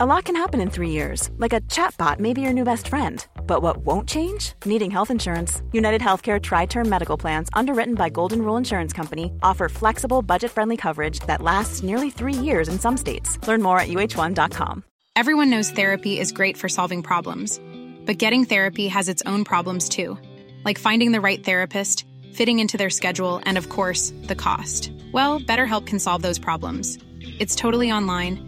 A lot can happen in three years, like a chatbot may be your new best friend. But what won't change? Needing health insurance. United Healthcare Tri Term Medical Plans, underwritten by Golden Rule Insurance Company, offer flexible, budget friendly coverage that lasts nearly three years in some states. Learn more at uh1.com. Everyone knows therapy is great for solving problems, but getting therapy has its own problems too, like finding the right therapist, fitting into their schedule, and of course, the cost. Well, BetterHelp can solve those problems. It's totally online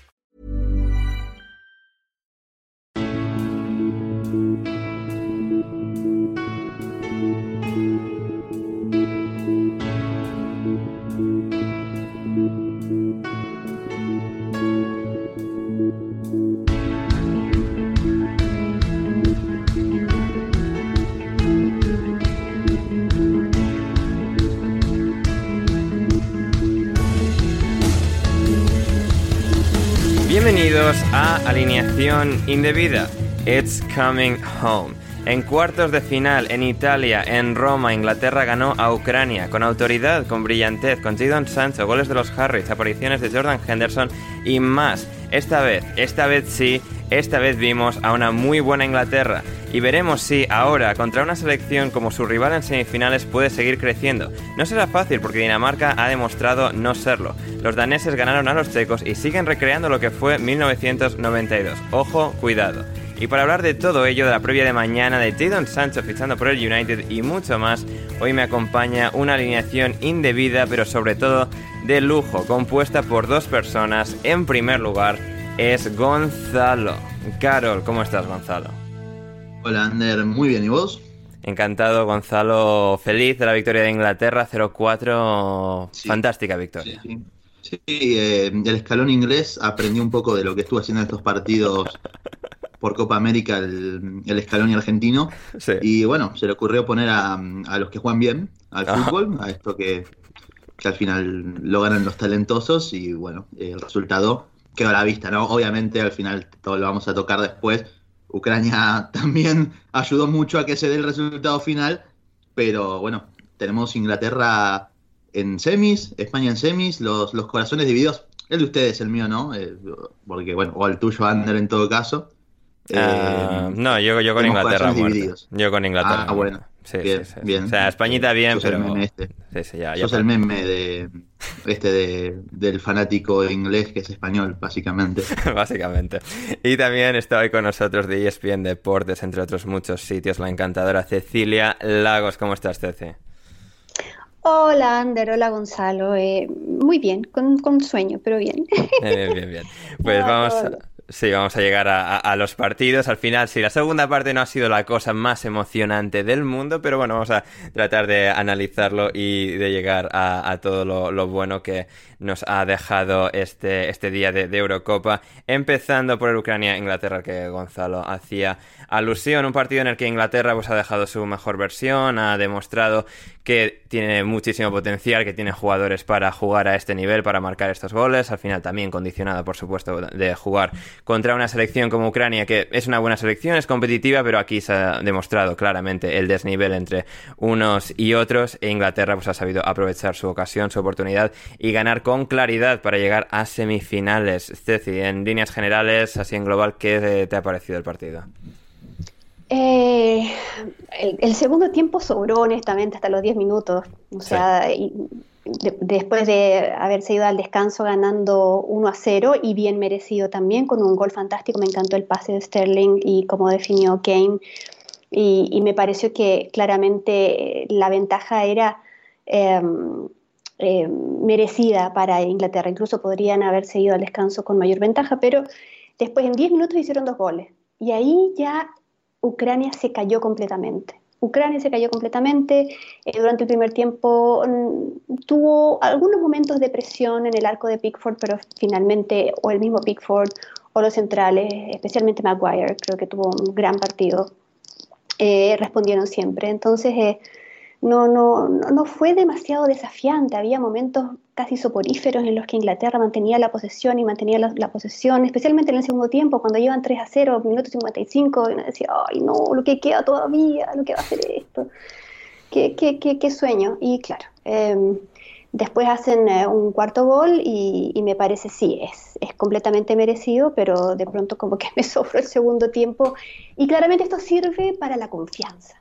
Bienvenidos a Alineación Indebida. It's Coming Home. En cuartos de final, en Italia, en Roma, Inglaterra ganó a Ucrania con autoridad, con brillantez, con Jadon Sancho, goles de los Harris, apariciones de Jordan Henderson y más. Esta vez, esta vez sí, esta vez vimos a una muy buena Inglaterra y veremos si ahora, contra una selección como su rival en semifinales, puede seguir creciendo. No será fácil porque Dinamarca ha demostrado no serlo. Los daneses ganaron a los checos y siguen recreando lo que fue 1992. Ojo, cuidado. Y para hablar de todo ello, de la previa de mañana, de Jadon Sancho fichando por el United y mucho más, hoy me acompaña una alineación indebida, pero sobre todo de lujo, compuesta por dos personas. En primer lugar, es Gonzalo. Carol, ¿cómo estás, Gonzalo? Hola, Ander, muy bien, ¿y vos? Encantado, Gonzalo. Feliz de la victoria de Inglaterra 0-4. Sí. Fantástica victoria. Sí, sí. Sí, eh, el escalón inglés aprendió un poco de lo que estuvo haciendo en estos partidos por Copa América el, el escalón argentino. Y bueno, se le ocurrió poner a, a los que juegan bien al fútbol, a esto que, que al final lo ganan los talentosos y bueno, el resultado quedó a la vista, ¿no? Obviamente al final todo lo vamos a tocar después. Ucrania también ayudó mucho a que se dé el resultado final, pero bueno, tenemos Inglaterra en semis, España en semis, los, los corazones divididos. El de ustedes, el mío no, eh, porque bueno, o el tuyo, Ander, en todo caso. Ah, Eh, no, yo, yo con Inglaterra. Yo con Inglaterra. Ah, bueno. Sí, Bien, sí, sí. bien. O sea, Españita bien, Sos el pero. meme este. Sí, sí, ya, ya Sos el meme de este de, del fanático inglés que es español, básicamente. Básicamente. Y también está hoy con nosotros de ESPN Deportes, entre otros muchos sitios, la encantadora Cecilia Lagos. ¿Cómo estás, Ceci? Hola, Ander, hola, Gonzalo. Eh, muy bien, con, con sueño, pero bien. Bien, bien, bien. Pues vamos, hola. Sí, vamos a llegar a, los partidos. Al final, sí, la segunda parte no ha sido la cosa más emocionante del mundo, pero bueno, vamos a tratar de analizarlo y de llegar a, todo lo bueno que nos ha dejado este, este día de, Eurocopa. Empezando por el Ucrania-Inglaterra, que Gonzalo hacía alusión. Un partido en el que Inglaterra pues, ha dejado su mejor versión, ha demostrado que tiene muchísimo potencial, que tiene jugadores para jugar a este nivel, para marcar estos goles. Al final también condicionado, por supuesto, de jugar contra una selección como Ucrania, que es una buena selección, es competitiva, pero aquí se ha demostrado claramente el desnivel entre unos y otros. E Inglaterra pues, ha sabido aprovechar su ocasión, su oportunidad y ganar con claridad para llegar a semifinales. Ceci, en líneas generales, así en global, ¿qué te ha parecido el partido? Eh, el, el segundo tiempo sobró, honestamente, hasta los 10 minutos. O sea, y de- después de haberse ido al descanso ganando 1 a 0 y bien merecido también, con un gol fantástico. Me encantó el pase de Sterling y cómo definió Kane. Y, y me pareció que claramente la ventaja era em, eh, merecida para Inglaterra. Incluso podrían haberse ido al descanso con mayor ventaja, pero después en 10 minutos hicieron dos goles. Y ahí ya Ucrania se cayó completamente. Ucrania se cayó completamente. Eh, durante el primer tiempo mm, tuvo algunos momentos de presión en el arco de Pickford, pero finalmente o el mismo Pickford o los centrales, especialmente Maguire, creo que tuvo un gran partido, eh, respondieron siempre. Entonces, eh, no, no, no fue demasiado desafiante. Había momentos casi soporíferos en los que Inglaterra mantenía la posesión y mantenía la, posesión, especialmente en el segundo tiempo, cuando llevan 3 a 0, minutos 55, y uno decía, ay no, lo que queda todavía, lo que va a hacer esto. Qué, qué, qué, qué sueño. Y claro, em, después hacen eh, un cuarto gol y, y, me parece, sí, es, es completamente merecido, pero de pronto como que me sofro el segundo tiempo. Y claramente esto sirve para la confianza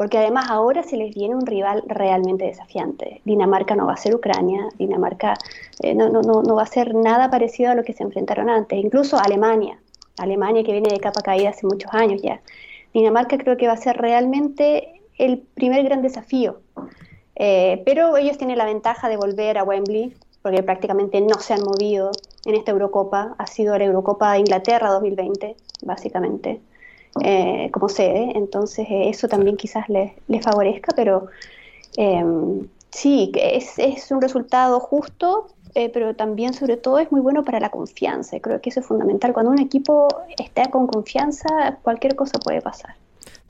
porque además ahora se les viene un rival realmente desafiante. Dinamarca no va a ser Ucrania, Dinamarca eh, no, no, no, va a ser nada parecido a lo que se enfrentaron antes, incluso Alemania, Alemania que viene de capa caída hace muchos años ya. Dinamarca creo que va a ser realmente el primer gran desafío, eh, pero ellos tienen la ventaja de volver a Wembley, porque prácticamente no se han movido en esta Eurocopa, ha sido la Eurocopa de Inglaterra 2020, básicamente. Eh, como sede, entonces eh, eso también quizás les, favorezca, pero eh, sí, es, es un resultado justo, pero también sobre todo es muy bueno para la confianza, creo que eso es fundamental, cuando un equipo está con confianza, cualquier cosa puede pasar.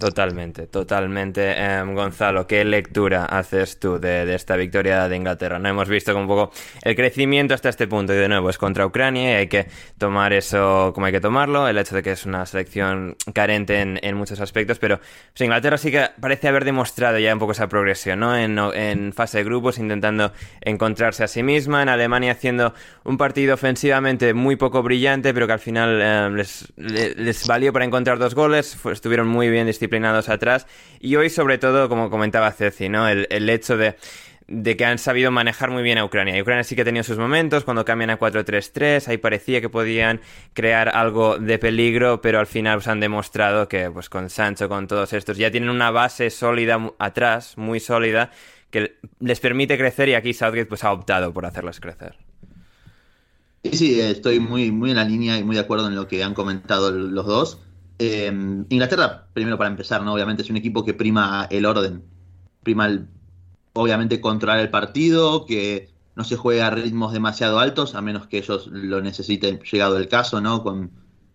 Totalmente, totalmente. Em, Gonzalo, ¿qué lectura haces tú de, esta victoria de Inglaterra? No hemos visto un poco el crecimiento hasta este punto y de nuevo es contra Ucrania y hay que tomar eso como hay que tomarlo, el hecho de que es una selección carente en, muchos aspectos, pero Inglaterra sí que parece haber demostrado ya un poco esa progresión, ¿no? En, fase de grupos intentando encontrarse a sí misma, en Alemania haciendo un partido ofensivamente muy poco brillante, pero que al final em, les, les, valió para encontrar dos goles, estuvieron muy bien disciplinados atrás. Y hoy, sobre todo, como comentaba Ceci, ¿no? El, hecho de, que han sabido manejar muy bien a Ucrania. Ucrania sí que ha tenido sus momentos, cuando cambian a 4-3-3, ahí parecía que podían crear algo de peligro, pero al final pues, han demostrado que pues con Sancho, con todos estos, ya tienen una base sólida atrás, muy sólida, que les permite crecer y aquí Southgate pues ha optado por hacerlos crecer. Sí, sí, estoy muy, muy en la línea y muy de acuerdo en lo que han comentado los dos. Eh, Inglaterra, primero para empezar, ¿no? Obviamente es un equipo que prima el orden, prima el, obviamente controlar el partido, que no se juega a ritmos demasiado altos, a menos que ellos lo necesiten llegado el caso, ¿no? Con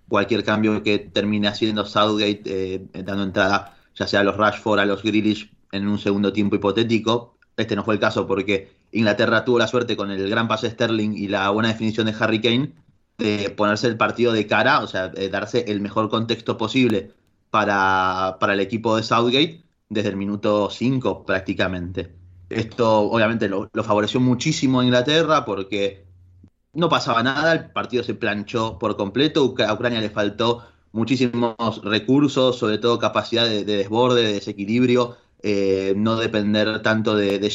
cualquier cambio que termine haciendo Southgate, eh, dando entrada ya sea a los Rashford, a los Grealish en un segundo tiempo hipotético. Este no fue el caso porque Inglaterra tuvo la suerte con el gran pase Sterling y la buena definición de Harry Kane de ponerse el partido de cara, o sea, darse el mejor contexto posible para, para el equipo de Southgate desde el minuto 5 prácticamente. Esto obviamente lo, favoreció muchísimo a Inglaterra porque no pasaba nada, el partido se planchó por completo, a Ucrania le faltó muchísimos recursos, sobre todo capacidad de, desborde, de desequilibrio, eh, no depender tanto de, de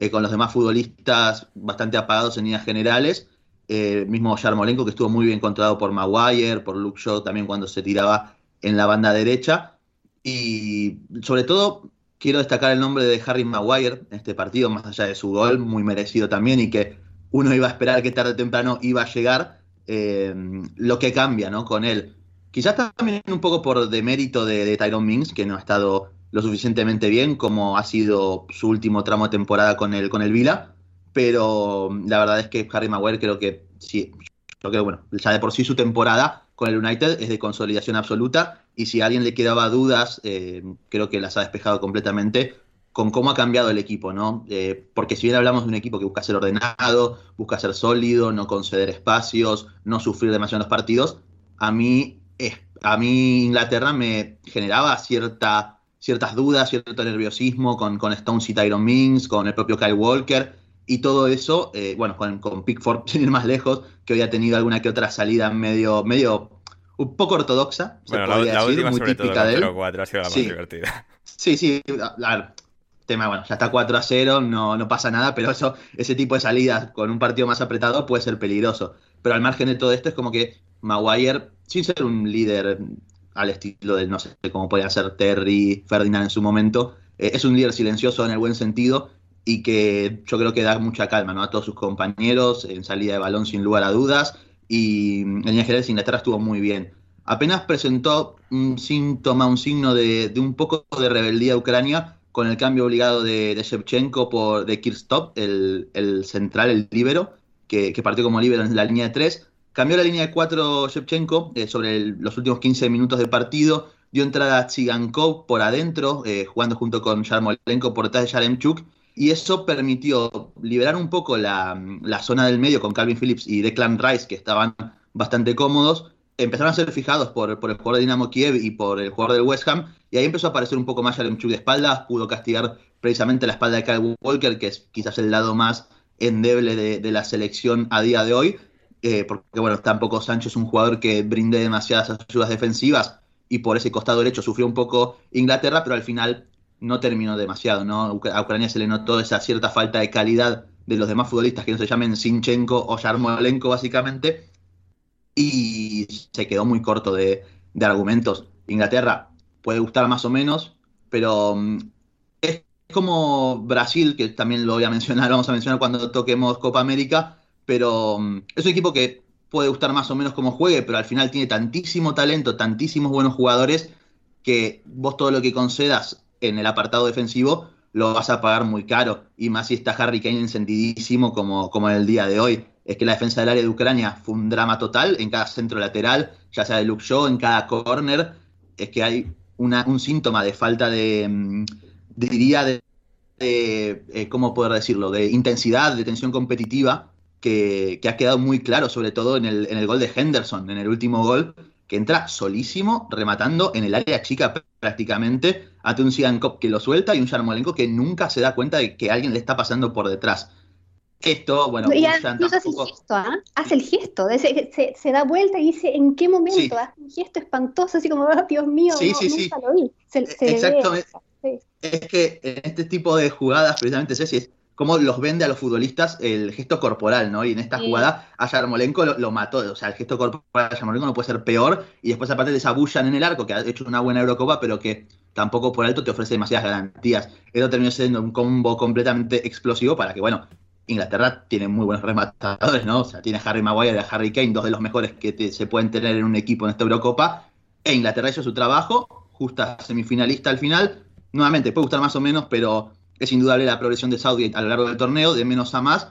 eh, con los demás futbolistas bastante apagados en líneas generales eh, mismo Yarmolenko, que estuvo muy bien controlado por Maguire, por Luke Shaw también cuando se tiraba en la banda derecha. Y sobre todo quiero destacar el nombre de Harry Maguire en este partido, más allá de su gol, muy merecido también, y que uno iba a esperar que tarde o temprano iba a llegar, eh, lo que cambia ¿no? con él. Quizás también un poco por demérito de, de Tyrone Mings, que no ha estado lo suficientemente bien como ha sido su último tramo de temporada con el, con el Vila, pero la verdad es que Harry Maguire creo que sí, creo que bueno, ya de por sí su temporada con el United es de consolidación absoluta y si a alguien le quedaba dudas, eh, creo que las ha despejado completamente con cómo ha cambiado el equipo, ¿no? Eh, porque si bien hablamos de un equipo que busca ser ordenado, busca ser sólido, no conceder espacios, no sufrir demasiado en los partidos, a mí, a mí Inglaterra me generaba cierta, ciertas dudas, cierto nerviosismo con, con Stones y Tyron Mings, con el propio Kyle Walker, y todo eso, eh, bueno, con, con, Pickford, sin ir más lejos, que había tenido alguna que otra salida medio, medio un poco ortodoxa, se podría la, decir, muy típica de él. 4 ha sido la más divertida. Sí, sí, claro. Tema, bueno, ya está 4 a 0, no, no pasa nada, pero eso, ese tipo de salidas con un partido más apretado puede ser peligroso. Pero al margen de todo esto es como que Maguire, sin ser un líder al estilo del, no sé, cómo podía ser Terry, Ferdinand en su momento, eh, es un líder silencioso en el buen sentido y que yo creo que da mucha calma ¿no? a todos sus compañeros en salida de balón sin lugar a dudas y en líneas generales Inglaterra estuvo muy bien. Apenas presentó un síntoma, un signo de, un poco de rebeldía Ucrania con el cambio obligado de, de Shevchenko por de Kirstop, el, el central, el líbero, que, partió como líbero en la línea de 3. Cambió la línea de 4 Shevchenko eh, sobre los últimos 15 minutos de partido. Dio entrada a Tsigankov por adentro, eh, jugando junto con Yarmolenko por detrás de Yaremchuk. Y eso permitió liberar un poco la, la zona del medio con Calvin Phillips y Declan Rice, que estaban bastante cómodos empezaron a ser fijados por, por, el jugador de Dinamo Kiev y por el jugador del West Ham, y ahí empezó a aparecer un poco más Yaremchuk de espaldas, pudo castigar precisamente la espalda de Kyle Walker, que es quizás el lado más endeble de, la selección a día de hoy, eh, porque bueno, tampoco Sancho es un jugador que brinde demasiadas ayudas defensivas, y por ese costado derecho sufrió un poco Inglaterra, pero al final no terminó demasiado, ¿no? A Ucrania se le notó esa cierta falta de calidad de los demás futbolistas que no se llamen Sinchenko o Yarmolenko básicamente, y se quedó muy corto de, argumentos. Inglaterra puede gustar más o menos, pero mm, es como Brasil, que también lo voy a mencionar, vamos a mencionar cuando toquemos Copa América, pero mm, es un equipo que puede gustar más o menos como juegue, pero al final tiene tantísimo talento, tantísimos buenos jugadores, que vos todo lo que concedas en el apartado defensivo lo vas a pagar muy caro. Y más si está Harry Kane encendidísimo como, como en el día de hoy es que la defensa del área de Ucrania fue un drama total en cada centro lateral, ya sea de Luke Shaw, en cada corner. Es que hay un síntoma de falta de, mm, diría, de, eh, ¿cómo poder decirlo?, de intensidad, de tensión competitiva, que, ha quedado muy claro, sobre todo en el, en el gol de Henderson, en el último gol, que entra solísimo, rematando en el área chica prácticamente, ante un Sigankov que lo suelta y un Yarmolenko que nunca se da cuenta de que alguien le está pasando por detrás esto, bueno, y hace el gesto, ¿ah? hace el gesto, se, da vuelta y dice en qué momento, hace un gesto espantoso, así como, oh, Dios mío, sí, sí, nunca lo vi. Exactamente. Es que en este tipo de jugadas, precisamente, Ceci, es como los vende a los futbolistas el gesto corporal, ¿no? Y en esta jugada a Yarmolenko lo, mató, o sea, el gesto corporal de Yarmolenko no puede ser peor, y después aparte desabullan en el arco, que ha hecho una buena Eurocopa, pero que tampoco por alto te ofrece demasiadas garantías. Eso terminó siendo un combo completamente explosivo para que, bueno, Inglaterra tiene muy buenos rematadores, ¿no? O sea, tiene a Harry Maguire y a Harry Kane, dos de los mejores que se pueden tener en un equipo en esta Eurocopa. E Inglaterra hizo su trabajo, justa semifinalista al final. Nuevamente, puede gustar más o menos, pero es indudable la progresión de Saudi a lo largo del torneo, de menos a más.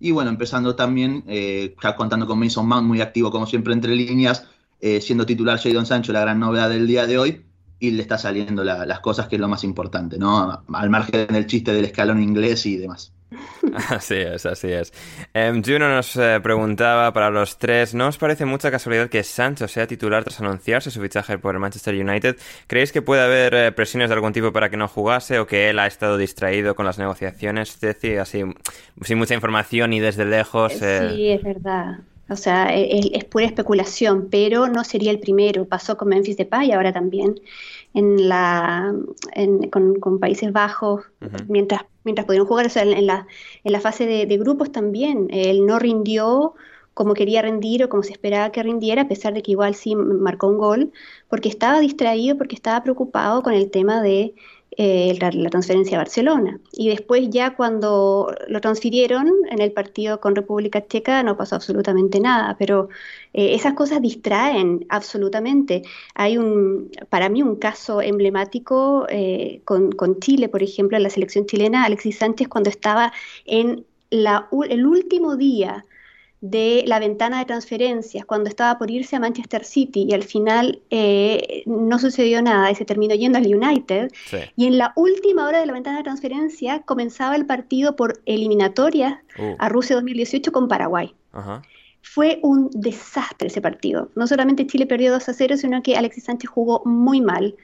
Y bueno, empezando también, eh, ya contando con Mason Mount, muy activo como siempre entre líneas, eh, siendo titular Jadon Sancho, la gran novedad del día de hoy, y le está saliendo las cosas que es lo más importante, ¿no? Al margen del chiste del escalón inglés y demás. Así es, así es. Em, Juno nos eh, preguntaba para los tres, ¿no os parece mucha casualidad que Sancho sea titular tras anunciarse su fichaje por el Manchester United? ¿Creéis que puede haber eh, presiones de algún tipo para que no jugase o que él ha estado distraído con las negociaciones? Ceci, así, sin mucha información y desde lejos. Eh, sí, es verdad. O sea, e, e, es, pura especulación, pero no sería el primero. Pasó con Memphis Depay y ahora también en la, con, Países Bajos, mientras, mientras pudieron jugar, o sea, en, la, en la fase de, de, grupos también. Él no rindió como quería rendir o como se esperaba que rindiera, a pesar de que igual sí marcó un gol, porque estaba distraído, porque estaba preocupado con el tema de eh, la, transferencia a Barcelona. Y después ya cuando lo transfirieron en el partido con República Checa no pasó absolutamente nada, pero eh, esas cosas distraen absolutamente. Hay un, para mí un caso emblemático eh, con, Chile, por ejemplo, en la selección chilena, Alexis Sánchez cuando estaba en la, el último día de la ventana de transferencias cuando estaba por irse a Manchester City y al final eh, no sucedió nada y se terminó yendo al United. Y en la última hora de la ventana de transferencia comenzaba el partido por eliminatoria uh. a Rusia 2018 con Paraguay. Fue un desastre ese partido. No solamente Chile perdió 2 a 0, sino que Alexis Sánchez jugó muy mal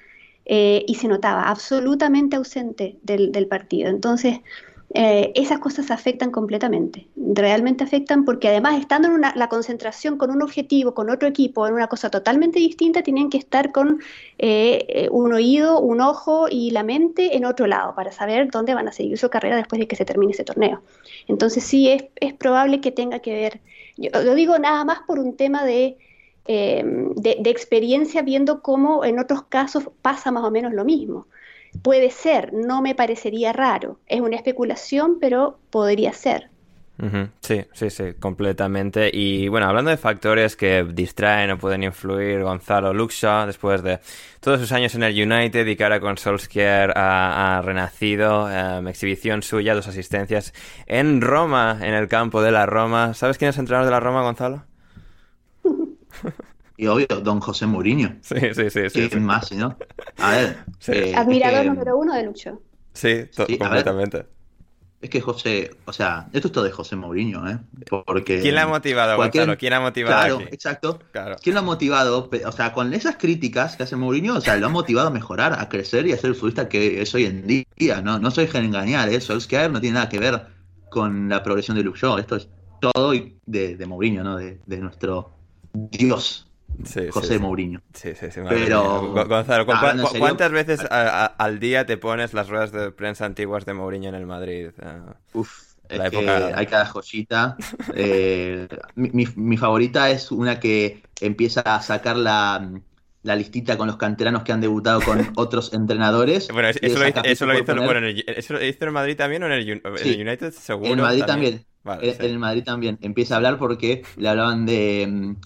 eh, y se notaba absolutamente ausente del, del partido. Entonces, eh, esas cosas afectan completamente, realmente afectan porque además estando en la concentración con un objetivo, con otro equipo, en una cosa totalmente distinta, tienen que estar con eh, un oído, un ojo y la mente en otro lado para saber dónde van a seguir su carrera después de que se termine ese torneo. Entonces sí es, es probable que tenga que ver, yo lo digo nada más por un tema de, eh, de experiencia viendo cómo en otros casos pasa más o menos lo mismo. Puede ser, no me parecería raro. Es una especulación, pero podría ser. Sí, sí, sí, completamente. Y bueno, hablando de factores que distraen o pueden influir, Gonzalo Luxa, después de todos sus años en el United y que ahora con Solskjaer ha, renacido, em, exhibición suya, dos asistencias en Roma, en el campo de la Roma. ¿Sabes quién es el entrenador de la Roma, Gonzalo? Y obvio, don José Mourinho. Sí, sí, sí. sí, más, ¿no? A ver. Eh, Admirador número uno de Lucho. Sí, completamente. Es que José, o sea, esto es todo de José Mourinho, ¿eh? Porque ¿Quién le ha motivado, cualquier... ¿Quién ha motivado? Claro, exacto. ¿Quién lo ha motivado? O sea, con esas críticas que hace Mourinho, o sea, lo ha motivado a mejorar, a crecer y a ser el futbolista que es hoy en día, ¿no? No soy engañar, ¿eh? Solskjaer no tiene nada que ver con la progresión de Luke Esto es todo de, de Mourinho, ¿no? De, de nuestro dios José Mourinho. Sí, sí, sí. Pero, Gonzalo, ¿cuántas veces al día te pones las ruedas de prensa antiguas de Mourinho en el Madrid? Uf, hay cada joyita. Eh, mi, favorita es una que empieza a sacar la, la, listita con los canteranos que han debutado con otros entrenadores. Bueno, eso, lo, hizo, en el, ¿eso lo hizo en Madrid también o en el, United? Seguro. En Madrid también en, el Madrid también empieza a hablar porque le hablaban de. Mm,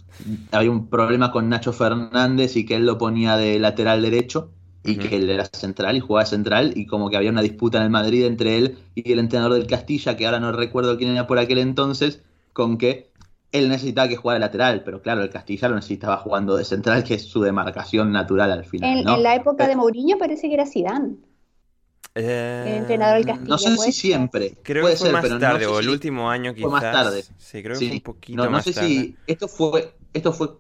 había un problema con Nacho Fernández y que él lo ponía de lateral derecho y que él era central y jugaba central y como que había una disputa en el Madrid entre él y el entrenador del Castilla, que ahora no recuerdo quién era por aquel entonces, con que él necesitaba que jugara de lateral, pero claro, el Castilla lo necesitaba jugando de central, que es su demarcación natural al final. En, en la época de Mourinho parece que era Zidane. Eh, el entrenador del Castillo. No sé si siempre. Creo que fue más tarde, o el último año quizás. Fue más tarde. Sí, creo que fue un poquito no, no sé si esto fue esto fue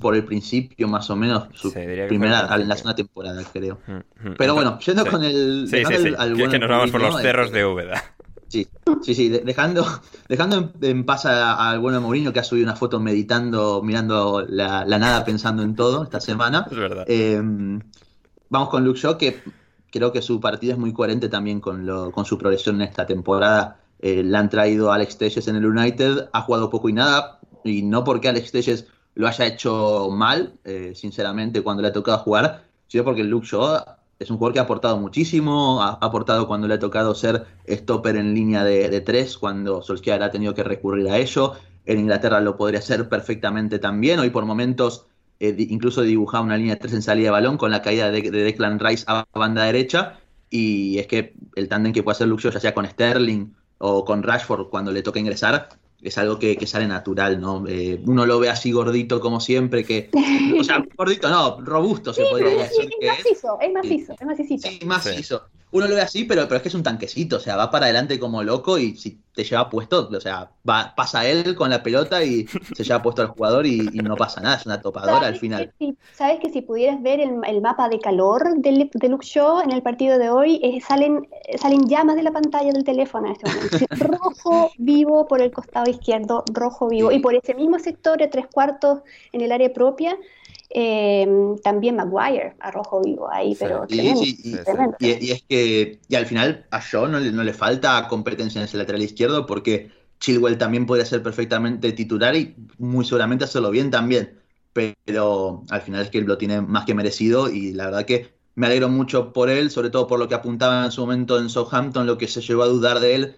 por el principio más o menos su primera en la segunda temporada creo. Mm, mm. Pero bueno, yendo con el, sí, sí, sí. que, nos vamos por los cerros de Úbeda. Sí, sí, sí, dejando, dejando en paz al bueno Mourinho que ha subido una foto meditando, mirando la, nada, pensando en todo esta semana. Es verdad. Eh, vamos con Luke Shaw, que creo que su partido es muy coherente también con, lo, con su progresión en esta temporada. Eh, le han traído Alex Telles en el United, ha jugado poco y nada, y no porque Alex Telles lo haya hecho mal, eh, sinceramente, cuando le ha tocado jugar, sino porque Luke Shaw es un jugador que ha aportado muchísimo, ha, aportado cuando le ha tocado ser stopper en línea de, de tres, cuando Solskjaer ha tenido que recurrir a ello. En Inglaterra lo podría hacer perfectamente también. Hoy por momentos eh, incluso dibujaba una línea de tres en salida de balón con la caída de, Declan Rice a banda derecha. Y es que el tándem que puede hacer Luxo, ya sea con Sterling o con Rashford cuando le toca ingresar, es algo que, sale natural, ¿no? Eh, uno lo ve así gordito como siempre, que. O sea, gordito no, robusto se podría decir. Es, macizo, es macizo, es macizo. Sí, macizo uno lo ve así, pero, pero es que es un tanquecito, o sea, va para adelante como loco y si te lleva puesto, o sea, va, pasa él con la pelota y se lleva puesto al jugador y, no pasa nada, es una topadora al final. Sabes que si pudieras ver el, mapa de calor de, de Luke Shaw en el partido de hoy, eh, salen, salen llamas de la pantalla del teléfono en este momento. rojo vivo por el costado izquierdo, rojo vivo, y por ese mismo sector de tres cuartos en el área propia eh, también Maguire, a rojo vivo ahí, pero y, es que y al final a Shaw no le, falta competencia en ese lateral izquierdo porque Chilwell también puede ser perfectamente titular y muy seguramente hacerlo bien también. Pero al final es que él lo tiene más que merecido y la verdad que me alegro mucho por él, sobre todo por lo que apuntaba en su momento en Southampton, lo que se llevó a dudar de él.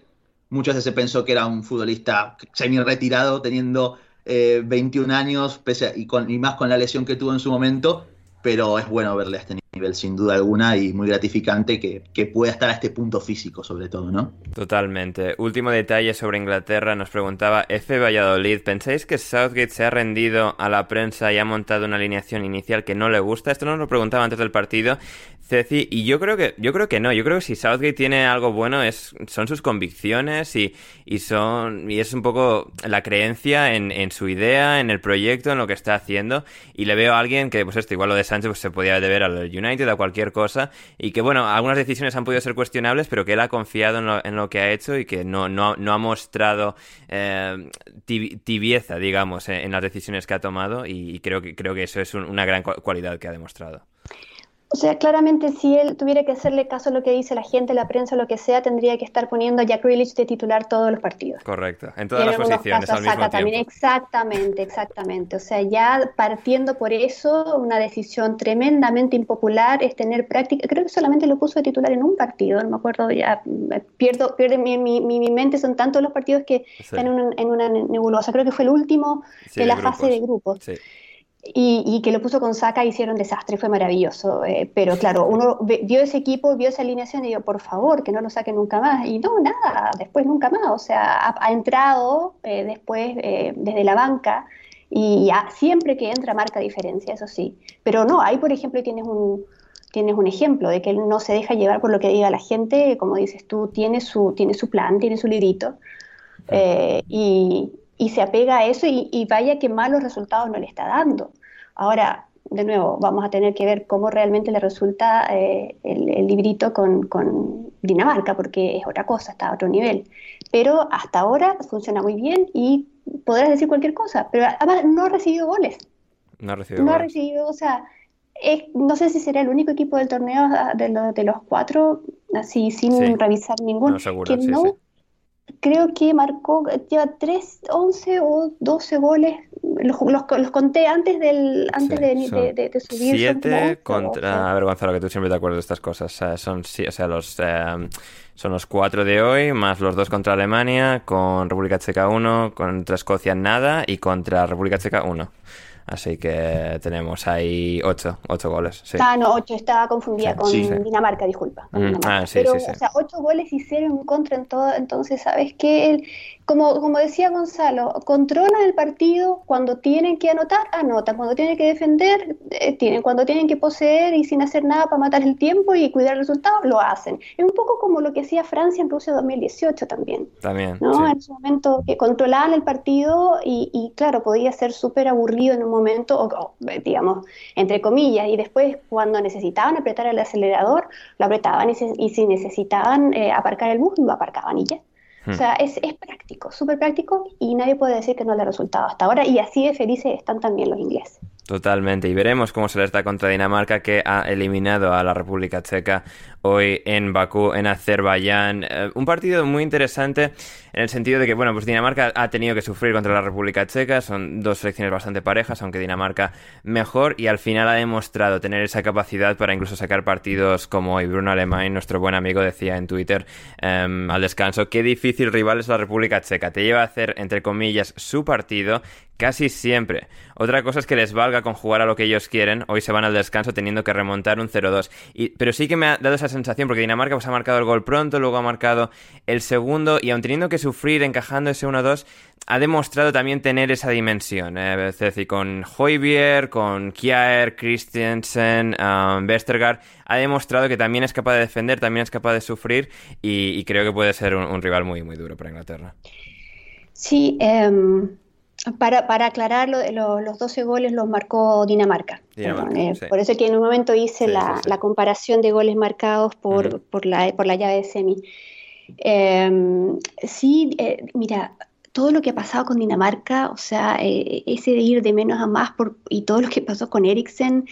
Muchas veces se pensó que era un futbolista semi retirado, teniendo 21 eh, años, pese y, con, y más con la lesión que tuvo en su momento, pero es bueno verle a este nivel, sin duda alguna, y muy gratificante que, que, pueda estar a este punto físico, sobre todo, ¿no? Totalmente. Último detalle sobre Inglaterra, nos preguntaba F. Valladolid, ¿pensáis que Southgate se ha rendido a la prensa y ha montado una alineación inicial que no le gusta? Esto nos lo preguntaba antes del partido Ceci, y yo creo que, yo creo que no, yo creo que si Southgate tiene algo bueno es, son sus convicciones y, y son, y es un poco la creencia en, en, su idea, en el proyecto, en lo que está haciendo, y le veo a alguien que, pues esto, igual lo de Sánchez pues, se podía deber al United, a cualquier cosa, y que bueno, algunas decisiones han podido ser cuestionables, pero que él ha confiado en lo, en lo que ha hecho y que no, no, no ha mostrado eh, tibieza, digamos, en, las decisiones que ha tomado, y, creo que, creo que eso es una gran cualidad que ha demostrado. O sea, claramente si él tuviera que hacerle caso a lo que dice la gente, la prensa, lo que sea, tendría que estar poniendo a Jack Grealish de titular todos los partidos. Correcto, en todas las posiciones al mismo También. Exactamente, exactamente. O sea, ya partiendo por eso, una decisión tremendamente impopular es tener práctica. Creo que solamente lo puso de titular en un partido, no me acuerdo, ya pierdo, pierde mi, mi, mi mente, son tantos los partidos que están en una, nebulosa. Creo que fue el último de la fase de grupos. Sí y, que lo puso con Saca hicieron desastre, fue maravilloso. Eh, pero claro, uno vio ese equipo, vio esa alineación y dijo, por favor, que no lo saquen nunca más. Y no, nada, después nunca más. O sea, ha, entrado eh, después eh, desde la banca y siempre que entra marca diferencia, eso sí. Pero no, ahí por ejemplo tienes un, tienes un ejemplo de que él no se deja llevar por lo que diga la gente, como dices tú, tiene su, tiene su plan, tiene su librito. y, y se apega a eso y, vaya que malos resultados no le está dando. Ahora, de nuevo, vamos a tener que ver cómo realmente le resulta eh, el, librito con, Dinamarca, porque es otra cosa, está a otro nivel. Pero hasta ahora funciona muy bien y podrás decir cualquier cosa, pero además no ha recibido goles. No ha recibido No ha recibido, o sea, no sé si será el único equipo del torneo ah, de, los cuatro, así sin revisar ninguno, que no creo que marcó, lleva 3, 11 o 12 goles. Los, los, conté antes del antes de, de, de, subir. 7 contra. A ver, Gonzalo, que tú siempre te acuerdas de estas cosas. son, o sea, los, eh, son los 4 de hoy, más los 2 contra Alemania, con República Checa 1, contra Escocia nada y contra República Checa 1. Así que tenemos ahí ocho, ocho goles. Sí. Ah, no, ocho, estaba confundida con Dinamarca, disculpa. Mm, ah, Pero, o sea, ocho goles y cero en contra en todo, entonces, ¿sabes qué? El, como, como decía Gonzalo, controlan el partido, cuando tienen que anotar, anotan, cuando tienen que defender, eh, tienen, cuando tienen que poseer y sin hacer nada para matar el tiempo y cuidar el resultado, lo hacen. Es un poco como lo que hacía Francia en Rusia 2018 también. También. ¿no? En ese momento que controlaban el partido y, y claro, podía ser súper aburrido en un momento, o, digamos, entre comillas, y después cuando necesitaban apretar el acelerador, lo apretaban y, si necesitaban eh, aparcar el bus, lo aparcaban y ya. O hmm. sea, es, es práctico, súper práctico y nadie puede decir que no le ha resultado hasta ahora y así de felices están también los ingleses. Totalmente, y veremos cómo se les da contra Dinamarca que ha eliminado a la República Checa hoy en Bakú, en Azerbaiyán. Eh, un partido muy interesante en el sentido de que, bueno, pues Dinamarca ha tenido que sufrir contra la República Checa, son dos selecciones bastante parejas, aunque Dinamarca mejor, y al final ha demostrado tener esa capacidad para incluso sacar partidos como hoy. Bruno Alemán, nuestro buen amigo, decía en Twitter em, al descanso, qué difícil rival es la República Checa, te lleva a hacer, entre comillas, su partido casi siempre. Otra cosa es que les valga con jugar a lo que ellos quieren, hoy se van al descanso teniendo que remontar un 0-2. Pero sí que me ha dado esa sensación porque Dinamarca pues, ha marcado el gol pronto, luego ha marcado el segundo y aun teniendo que sufrir encajando ese 1-2, ha demostrado también tener esa dimensión. Eh, es decir, con Hoybier, con Kjaer, Christensen, um, Westergaard, ha demostrado que también es capaz de defender, también es capaz de sufrir y, creo que puede ser un, rival muy, muy duro para Inglaterra. Sí, em, para, para aclarar, los 12 goles los marcó Dinamarca. Eh, por eso que en un momento hice la, comparación de goles marcados por, por, la, por la llave de semi. Em, sí, eh, mira, todo lo que ha pasado con Dinamarca, o sea, eh, ese de ir de menos a más y todo lo que pasó con Eriksen,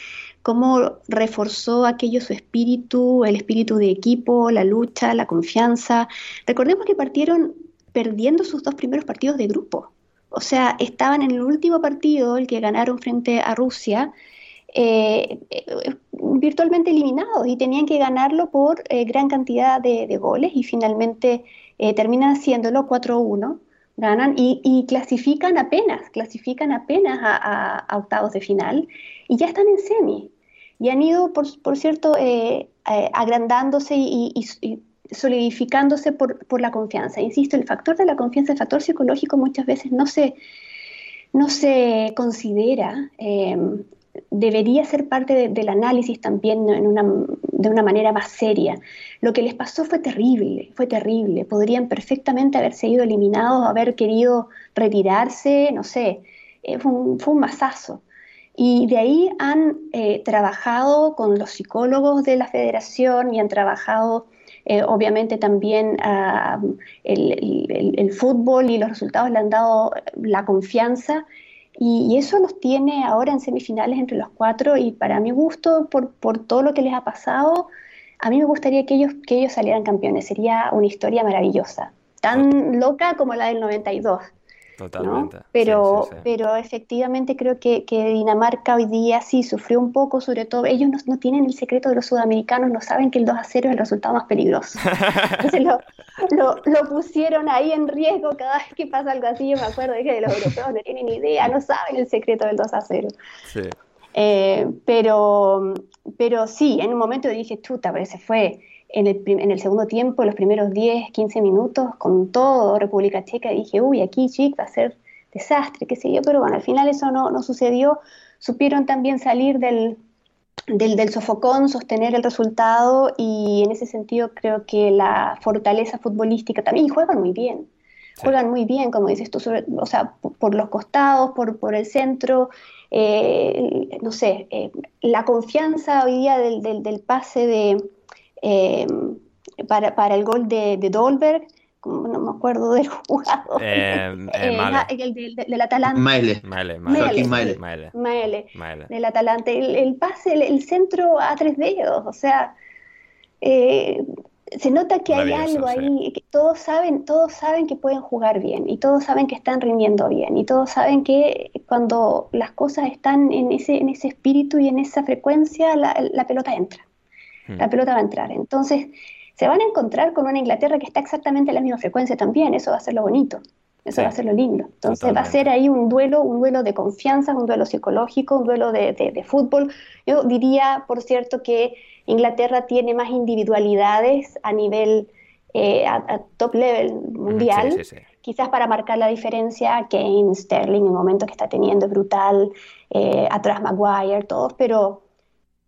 cómo reforzó aquello su espíritu, el espíritu de equipo, la lucha, la confianza. Recordemos que partieron perdiendo sus dos primeros partidos de grupo. O sea, estaban en el último partido, el que ganaron frente a Rusia, eh, eh, virtualmente eliminados y tenían que ganarlo por eh, gran cantidad de, goles y finalmente terminan haciéndolo 4-1, ganan y, clasifican apenas, clasifican apenas a, octavos de final y ya están en semi. Y han ido, por, cierto, agrandándose y, solidificándose por, por, la confianza. Insisto, el factor de la confianza, el factor psicológico muchas veces no se, no se considera, eh, debería ser parte del análisis también en una, de una manera más seria. Lo que les pasó fue terrible, fue terrible. Podrían perfectamente haber sido eliminados, haber querido retirarse, no sé, eh, fue, un, fue un masazo. Y de ahí han eh, trabajado con los psicólogos de la federación y han trabajado eh, obviamente también el, fútbol y los resultados le han dado la confianza Y, eso los tiene ahora en semifinales entre los cuatro y para mi gusto, por, por todo lo que les ha pasado, a mí me gustaría que ellos, que ellos salieran campeones. Sería una historia maravillosa, tan loca como la del 92. Totalmente. Pero, pero efectivamente creo que, Dinamarca hoy día sí sufrió un poco, sobre todo, ellos no, tienen el secreto de los sudamericanos, no saben que el 2 a 0 es el resultado más peligroso. Entonces lo, lo, pusieron ahí en riesgo cada vez que pasa algo así. Yo me acuerdo de que los europeos no tienen idea, no saben el secreto del 2 a 0. Sí. Eh, pero, pero sí, en un momento dije, chuta, pero se fue en el, en el, segundo tiempo, los primeros 10, 15 minutos, con todo República Checa, dije, uy, aquí Chic va a ser desastre, qué sé yo, pero bueno, al final eso no, no sucedió. Supieron también salir del, del, del, sofocón, sostener el resultado y en ese sentido creo que la fortaleza futbolística también, y juegan muy bien, juegan muy bien, como dices tú, o sea, por, los costados, por, por el centro, eh, no sé, eh, la confianza hoy día del, del, del pase de eh, para, para, el gol de, de, Dolberg, no me acuerdo del jugador, eh, eh, el del, del Atalanta. Maele. Maele, Maele. Del Atalanta. El, el pase, el, centro a tres dedos, o sea, se nota que hay algo ahí, que todos saben, todos saben que pueden jugar bien y todos saben que están rindiendo bien y todos saben que cuando las cosas están en ese, en ese espíritu y en esa frecuencia, la, la pelota entra. Hmm. la pelota va a entrar. Entonces, se van a encontrar con una Inglaterra que está exactamente en la misma frecuencia también, eso va a ser lo bonito, eso va a ser lo lindo. Entonces va a ser ahí un duelo, un duelo de confianza, un duelo psicológico, un duelo de, fútbol. Yo diría, por cierto, que Inglaterra tiene más individualidades a nivel, eh, a, top level mundial. quizás para marcar la diferencia, Kane, Sterling, el momento que está teniendo es brutal, eh, atrás Maguire, todos, pero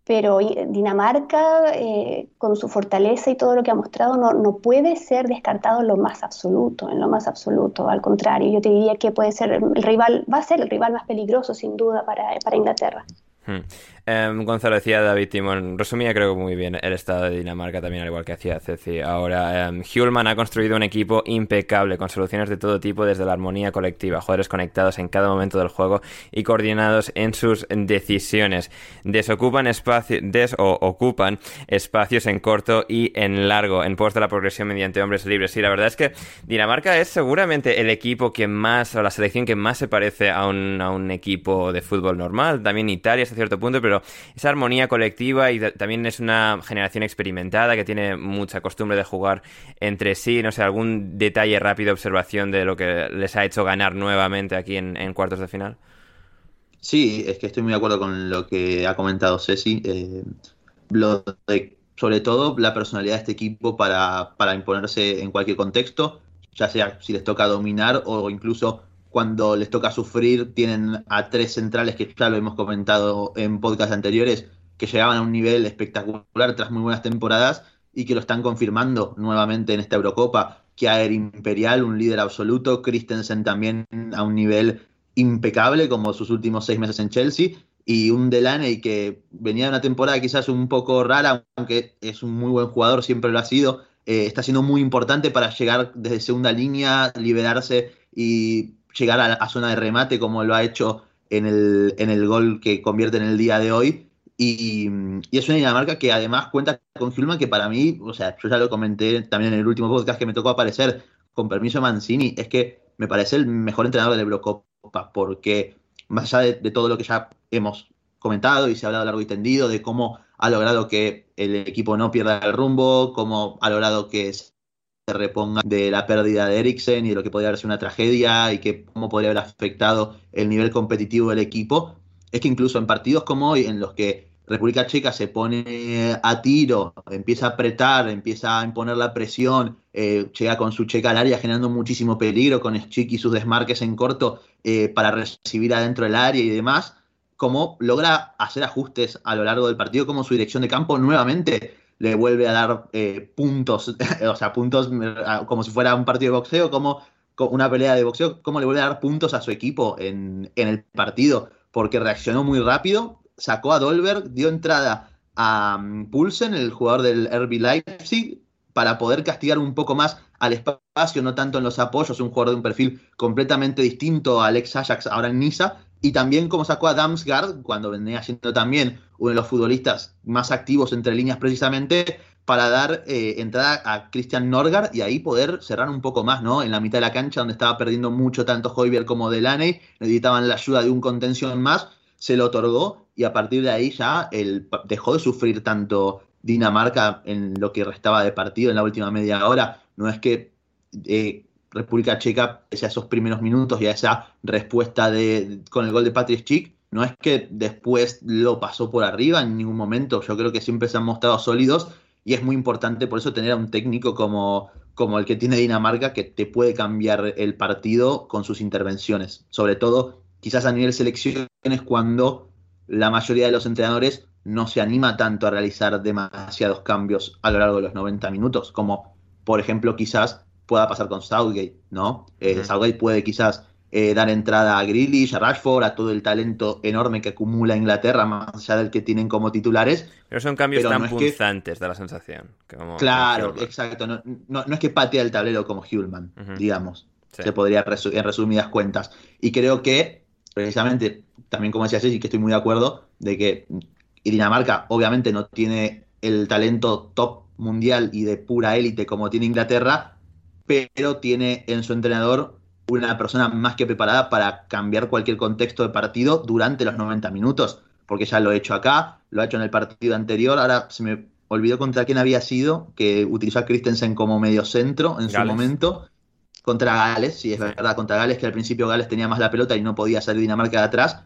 pero Dinamarca, eh, con su fortaleza y todo lo que ha mostrado, no, no, puede ser descartado en lo más absoluto, en lo más absoluto. Al contrario, yo te diría que puede ser el rival, va a ser el rival más peligroso, sin duda, para, para Inglaterra. Hmm. Em, Gonzalo decía David Timón, resumía creo que muy bien el estado de Dinamarca también, al igual que hacía Ceci. Ahora, um, Hulman ha construido un equipo impecable, con soluciones de todo tipo, desde la armonía colectiva, jugadores conectados en cada momento del juego y coordinados en sus decisiones. Desocupan espacios, des ocupan espacios en corto y en largo, en pos de la progresión mediante hombres libres. Y la verdad es que Dinamarca es seguramente el equipo que más, o la selección que más se parece a un, a un equipo de fútbol normal. También Italia hasta cierto punto, pero esa armonía colectiva y también es una generación experimentada que tiene mucha costumbre de jugar entre sí. No sé, algún detalle rápido, observación de lo que les ha hecho ganar nuevamente aquí en, cuartos de final. Sí, es que estoy muy de acuerdo con lo que ha comentado Ceci. Eh, sobre todo la personalidad de este equipo para, para imponerse en cualquier contexto, ya sea si les toca dominar o incluso cuando les toca sufrir, tienen a tres centrales que ya lo hemos comentado en podcasts anteriores, que llegaban a un nivel espectacular tras muy buenas temporadas y que lo están confirmando nuevamente en esta Eurocopa. Kjaer Imperial, un líder absoluto, Christensen también a un nivel impecable como sus últimos seis meses en Chelsea y un Delaney que venía de una temporada quizás un poco rara, aunque es un muy buen jugador, siempre lo ha sido, eh, está siendo muy importante para llegar desde segunda línea, liberarse y llegar a la zona de remate como lo ha hecho en el, en el gol que convierte en el día de hoy. Y, es una Dinamarca que además cuenta con Hulman, que para mí, o sea, yo ya lo comenté también en el último podcast que me tocó aparecer, con permiso de Mancini, es que me parece el mejor entrenador de la Eurocopa, porque más allá de, todo lo que ya hemos comentado y se ha hablado largo y tendido, de cómo ha logrado que el equipo no pierda el rumbo, cómo ha logrado que reponga de la pérdida de Eriksen y de lo que podría haber sido una tragedia y que cómo podría haber afectado el nivel competitivo del equipo, es que incluso en partidos como hoy, en los que República Checa se pone a tiro, empieza a apretar, empieza a imponer la presión, eh, llega con su checa al área generando muchísimo peligro, con Schick y sus desmarques en corto eh, para recibir adentro del área y demás, cómo logra hacer ajustes a lo largo del partido, como su dirección de campo nuevamente le vuelve a dar eh, puntos, o sea, puntos como si fuera un partido de boxeo, como una pelea de boxeo, cómo le vuelve a dar puntos a su equipo en, el partido, porque reaccionó muy rápido, sacó a Dolberg, dio entrada a um, Pulsen, el jugador del RB Leipzig, para poder castigar un poco más al espacio, no tanto en los apoyos, un jugador de un perfil completamente distinto a Alex Ajax ahora en Niza, y también como sacó a Damsgaard, cuando venía siendo también uno de los futbolistas más activos entre líneas precisamente, para dar eh, entrada a Christian Norgard y ahí poder cerrar un poco más, ¿no? En la mitad de la cancha donde estaba perdiendo mucho tanto Hoiberg como Delaney, necesitaban la ayuda de un contención más, se lo otorgó y a partir de ahí ya él dejó de sufrir tanto Dinamarca en lo que restaba de partido en la última media hora. No es que eh, República Checa, pese a esos primeros minutos y a esa respuesta de, con el gol de Patrick Schick, no es que después lo pasó por arriba en ningún momento. Yo creo que siempre se han mostrado sólidos y es muy importante por eso tener a un técnico como, como el que tiene Dinamarca que te puede cambiar el partido con sus intervenciones. Sobre todo, quizás a nivel selecciones cuando la mayoría de los entrenadores no se anima tanto a realizar demasiados cambios a lo largo de los 90 minutos, como por ejemplo quizás pueda pasar con Southgate, ¿no? Eh, Southgate puede quizás eh, dar entrada a Grealish, a Rashford, a todo el talento enorme que acumula Inglaterra, más allá del que tienen como titulares. Pero son cambios tan punzantes, de la sensación. claro, exacto. No, es que patea el tablero como Hulman, digamos. Se podría en resumidas cuentas. Y creo que, precisamente, también como decía Ceci, que estoy muy de acuerdo, de que Dinamarca obviamente no tiene el talento top mundial y de pura élite como tiene Inglaterra, pero tiene en su entrenador una persona más que preparada para cambiar cualquier contexto de partido durante los 90 minutos, porque ya lo he hecho acá, lo ha hecho en el partido anterior, ahora se me olvidó contra quién había sido, que utilizó a Christensen como medio centro en su momento, contra Gales, sí, es verdad, contra Gales, que al principio Gales tenía más la pelota y no podía salir Dinamarca de atrás,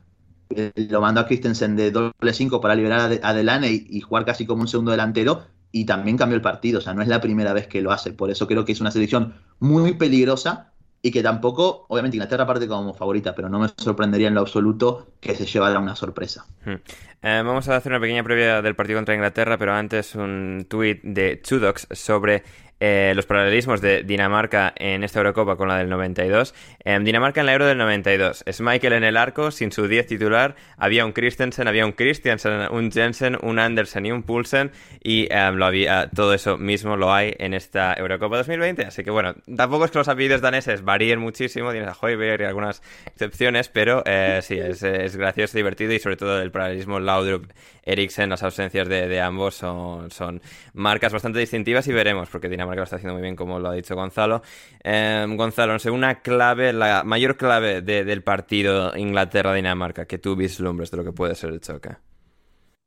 eh, lo mandó a Christensen de doble 5 para liberar a Delaney y jugar casi como un segundo delantero, y también cambió el partido, o sea, no es la primera vez que lo hace, por eso creo que es una selección muy peligrosa y que tampoco, obviamente Inglaterra parte como favorita, pero no me sorprendería en lo absoluto que se llevara una sorpresa. Hmm. Eh, vamos a hacer una pequeña previa del partido contra Inglaterra, pero antes un tuit de Tudox sobre eh, los paralelismos de Dinamarca en esta Eurocopa con la del 92. Em, Dinamarca en la Euro del 92. Es Michael en el arco, sin su 10 titular. Había un Christensen, había un Christiansen, un Jensen, un Andersen y un Poulsen. Y em, lo había, todo eso mismo lo hay en esta Eurocopa 2020. Así que bueno, tampoco es que los apellidos daneses varíen muchísimo. Tienes a Hoiberg y algunas excepciones, pero eh, sí, es, es, gracioso, divertido y sobre todo el paralelismo Laudrup Eriksen, las ausencias de, ambos son, son, marcas bastante distintivas y veremos, porque Dinamarca lo está haciendo muy bien, como lo ha dicho Gonzalo. Em, Gonzalo, no sé, una clave, la mayor clave del partido Inglaterra-Dinamarca que tú vislumbres de lo que puede ser el choque.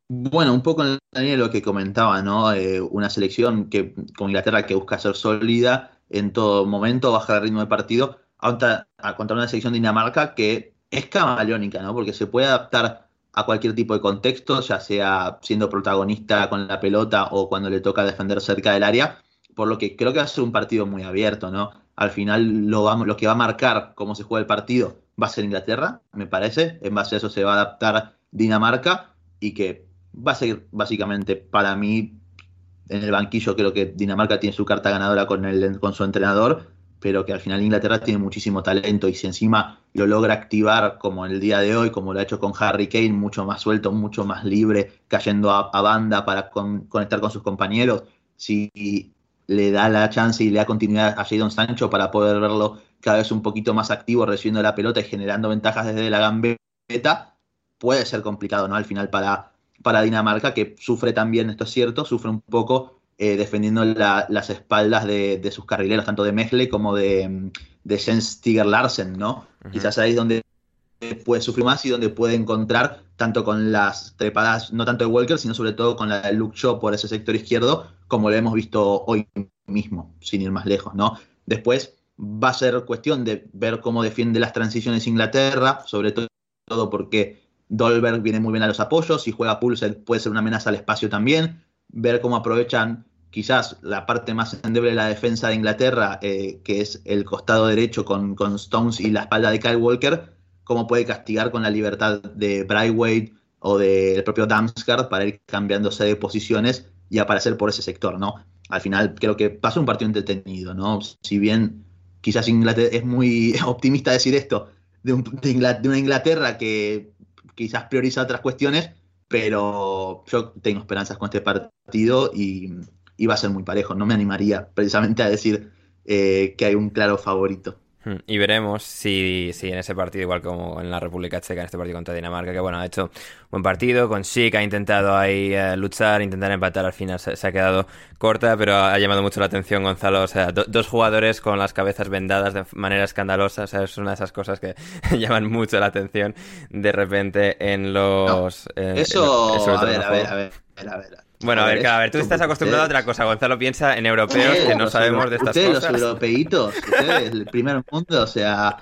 Bueno, un poco en línea de lo que comentaba, ¿no? Eh, una selección que con Inglaterra que busca ser sólida en todo momento, bajar el ritmo de partido, contra, contra una selección Dinamarca que es camaleónica, ¿no? Porque se puede adaptar a cualquier tipo de contexto, ya sea siendo protagonista con la pelota o cuando le toca defender cerca del área, por lo que creo que va a ser un partido muy abierto, ¿no? Al final lo, vamos, lo que va a marcar cómo se juega el partido va a ser Inglaterra, me parece, en base a eso se va a adaptar Dinamarca y que va a ser básicamente para mí en el banquillo creo que Dinamarca tiene su carta ganadora con, el, con su entrenador pero que al final Inglaterra tiene muchísimo talento y si encima lo logra activar como en el día de hoy, como lo ha hecho con Harry Kane, mucho más suelto, mucho más libre, cayendo a, banda para conectar con sus compañeros, si le da la chance y le da continuidad a Jadon Sancho para poder verlo cada vez un poquito más activo, recibiendo la pelota y generando ventajas desde la gambeta, puede ser complicado, ¿no? Al final para, para Dinamarca, que sufre también, esto es cierto, sufre un poco eh, defendiendo las espaldas de, sus carrileros, tanto de Mesle como de, de Jens Tiger Larsen, ¿no? Quizás ahí es donde puede sufrir más y donde puede encontrar, tanto con las trepadas, no tanto de Walker, sino sobre todo con la de Luke Shaw por ese sector izquierdo, como lo hemos visto hoy mismo, sin ir más lejos, ¿no? Después va a ser cuestión de ver cómo defiende las transiciones Inglaterra, sobre todo porque Dolberg viene muy bien a los apoyos, y juega Pulse puede ser una amenaza al espacio también, ver cómo aprovechan quizás la parte más endeble de la defensa de Inglaterra, eh, que es el costado derecho con, Stones y la espalda de Kyle Walker, cómo puede castigar con la libertad de Brightweight o del propio Damsgaard para ir cambiándose de posiciones y aparecer por ese sector, ¿no? Al final creo que pasa un partido entretenido, ¿no? Si bien quizás Inglaterra es muy optimista decir esto, de, de una Inglaterra que quizás prioriza otras cuestiones, pero yo tengo esperanzas con este partido y, y va a ser muy parejo. No me animaría precisamente a decir eh, que hay un claro favorito. Hmm, y veremos si, si en ese partido, igual como en la República Checa, en este partido contra Dinamarca, que bueno, ha hecho buen partido, con Schick ha intentado ahí eh, luchar, intentar empatar, al final se, ha quedado corta, pero ha llamado mucho la atención Gonzalo, o sea, dos jugadores con las cabezas vendadas de manera escandalosa, o sea, es una de esas cosas que llaman mucho la atención de repente en los... eso, a, ver, a ver, a ver, a ver, bueno, a ver, a ver, tú estás acostumbrado a otra cosa. Gonzalo piensa en europeos que no sabemos de estas ustedes, cosas. Los europeitos, ustedes, el primer mundo, o sea,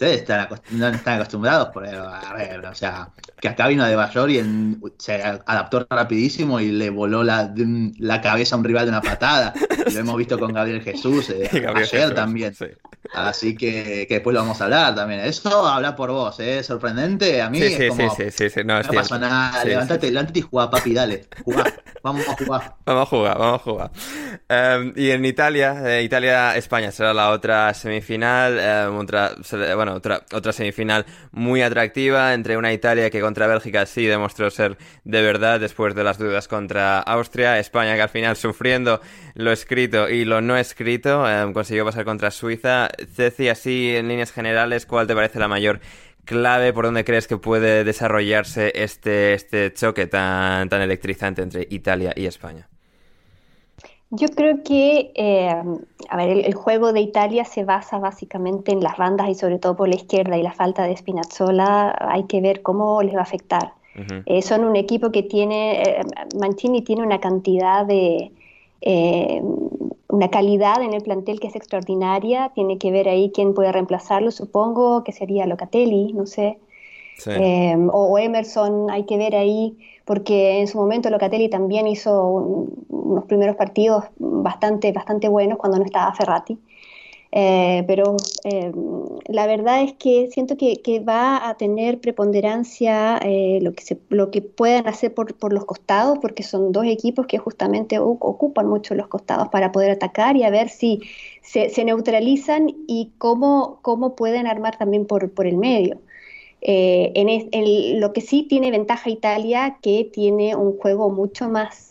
ustedes están, no están acostumbrados, a ver, o sea, que acá vino de Bayor y se adaptó rapidísimo y le voló la, la cabeza a un rival de una patada. Lo hemos visto con Gabriel Jesús eh, ayer también. Así que, que, después lo vamos a hablar también. Eso habla por vos, ¿eh? Sorprendente. A mí sí, es como, sí, sí, sí, no, no pasa nada. levántate, levántate y jugá, papi, dale. Jugá. Vamos a jugar. Vamos a jugar, vamos a jugar. Em, y en Italia, eh, Italia-España será la otra semifinal. Em, otra, bueno, otra, otra semifinal muy atractiva entre una Italia que contra Bélgica sí demostró ser de verdad después de las dudas contra Austria. España que al final sufriendo lo escrito y lo no escrito em, consiguió pasar contra Suiza. Ceci, así en líneas generales, ¿cuál te parece la mayor clave por donde crees que puede desarrollarse este, este choque tan, tan electrizante entre Italia y España? Yo creo que, eh, a ver, el, juego de Italia se basa básicamente en las bandas y sobre todo por la izquierda y la falta de Spinazzola, hay que ver cómo les va a afectar. Eh, son un equipo que tiene, eh, Mancini tiene una cantidad de, una calidad en el plantel que es extraordinaria. Tiene que ver ahí quién puede reemplazarlo. Supongo que sería Locatelli, no sé. Em, o, Emerson, hay que ver ahí, porque en su momento Locatelli también hizo unos primeros partidos bastante, bastante buenos cuando no estaba Ferrati. Eh, pero eh, la verdad es que siento que, va a tener preponderancia eh, lo, que se, lo que puedan hacer por, por, los costados, porque son dos equipos que justamente ocupan mucho los costados para poder atacar y a ver si se, neutralizan y cómo, cómo pueden armar también por, por el medio. en, en lo que sí tiene ventaja Italia, que tiene un juego mucho más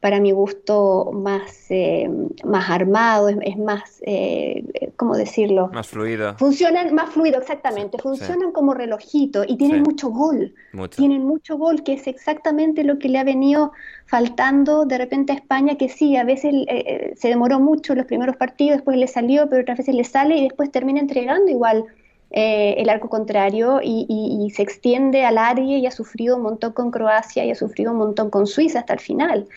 para mi gusto más, eh, más armado, es, más, eh, ¿cómo decirlo? Más fluido. Funcionan más fluido, exactamente. Funcionan como relojito y tienen mucho gol. Tienen mucho gol, que es exactamente lo que le ha venido faltando de repente a España, que sí, a veces eh, se demoró mucho los primeros partidos, después le salió, pero otras veces le sale y después termina entregando igual. el arco contrario y, y, se extiende al área y ha sufrido un montón con Croacia y ha sufrido un montón con Suiza hasta el final.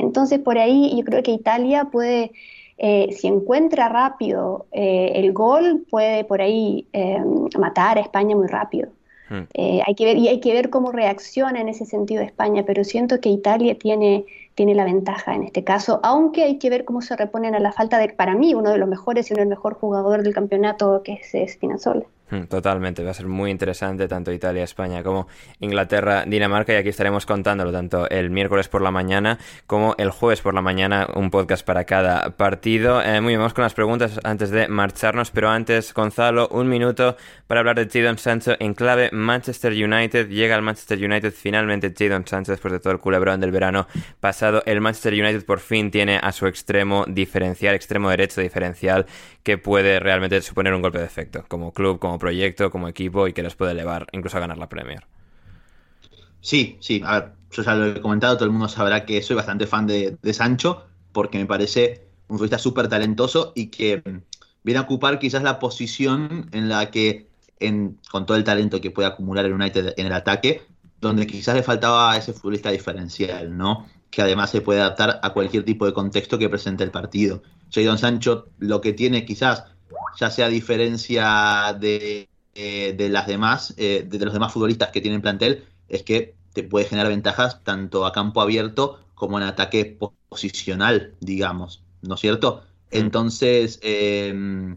Entonces, por ahí yo creo que Italia puede, eh, si encuentra rápido eh, el gol, puede por ahí eh, matar a España muy rápido. Hmm. hay que ver, y hay que ver cómo reacciona en ese sentido España, pero siento que Italia tiene, tiene la ventaja en este caso, aunque hay que ver cómo se reponen a la falta de, para mí, uno de los mejores y uno del mejor jugador del campeonato, que es Spinazzola. Hmm, totalmente, va a ser muy interesante tanto Italia, España como Inglaterra, Dinamarca y aquí estaremos contándolo tanto el miércoles por la mañana como el jueves por la mañana, un podcast para cada partido. Eh, muy bien, vamos con las preguntas antes de marcharnos, pero antes, Gonzalo, un minuto para hablar de Jadon Sancho en clave Manchester United. Llega al Manchester United finalmente Jadon Sancho después de todo el culebrón del verano pasado. El Manchester United por fin tiene a su extremo diferencial, extremo derecho diferencial que puede realmente suponer un golpe de efecto como club, como proyecto, como equipo y que les puede elevar incluso a ganar la Premier. Sí, sí, a ver, yo ya lo he comentado, todo el mundo sabrá que soy bastante fan de, Sancho porque me parece un futbolista súper talentoso y que viene a ocupar quizás la posición en la que, en, con todo el talento que puede acumular el United en el ataque, donde quizás le faltaba a ese futbolista diferencial, ¿no? Que además se puede adaptar a cualquier tipo de contexto que presente el partido. Jadon Sancho lo que tiene quizás, ya sea a diferencia de, eh, de las demás, eh, de los demás futbolistas que tienen plantel, es que te puede generar ventajas tanto a campo abierto como en ataque posicional, digamos, ¿no es cierto? Mm. Entonces, em,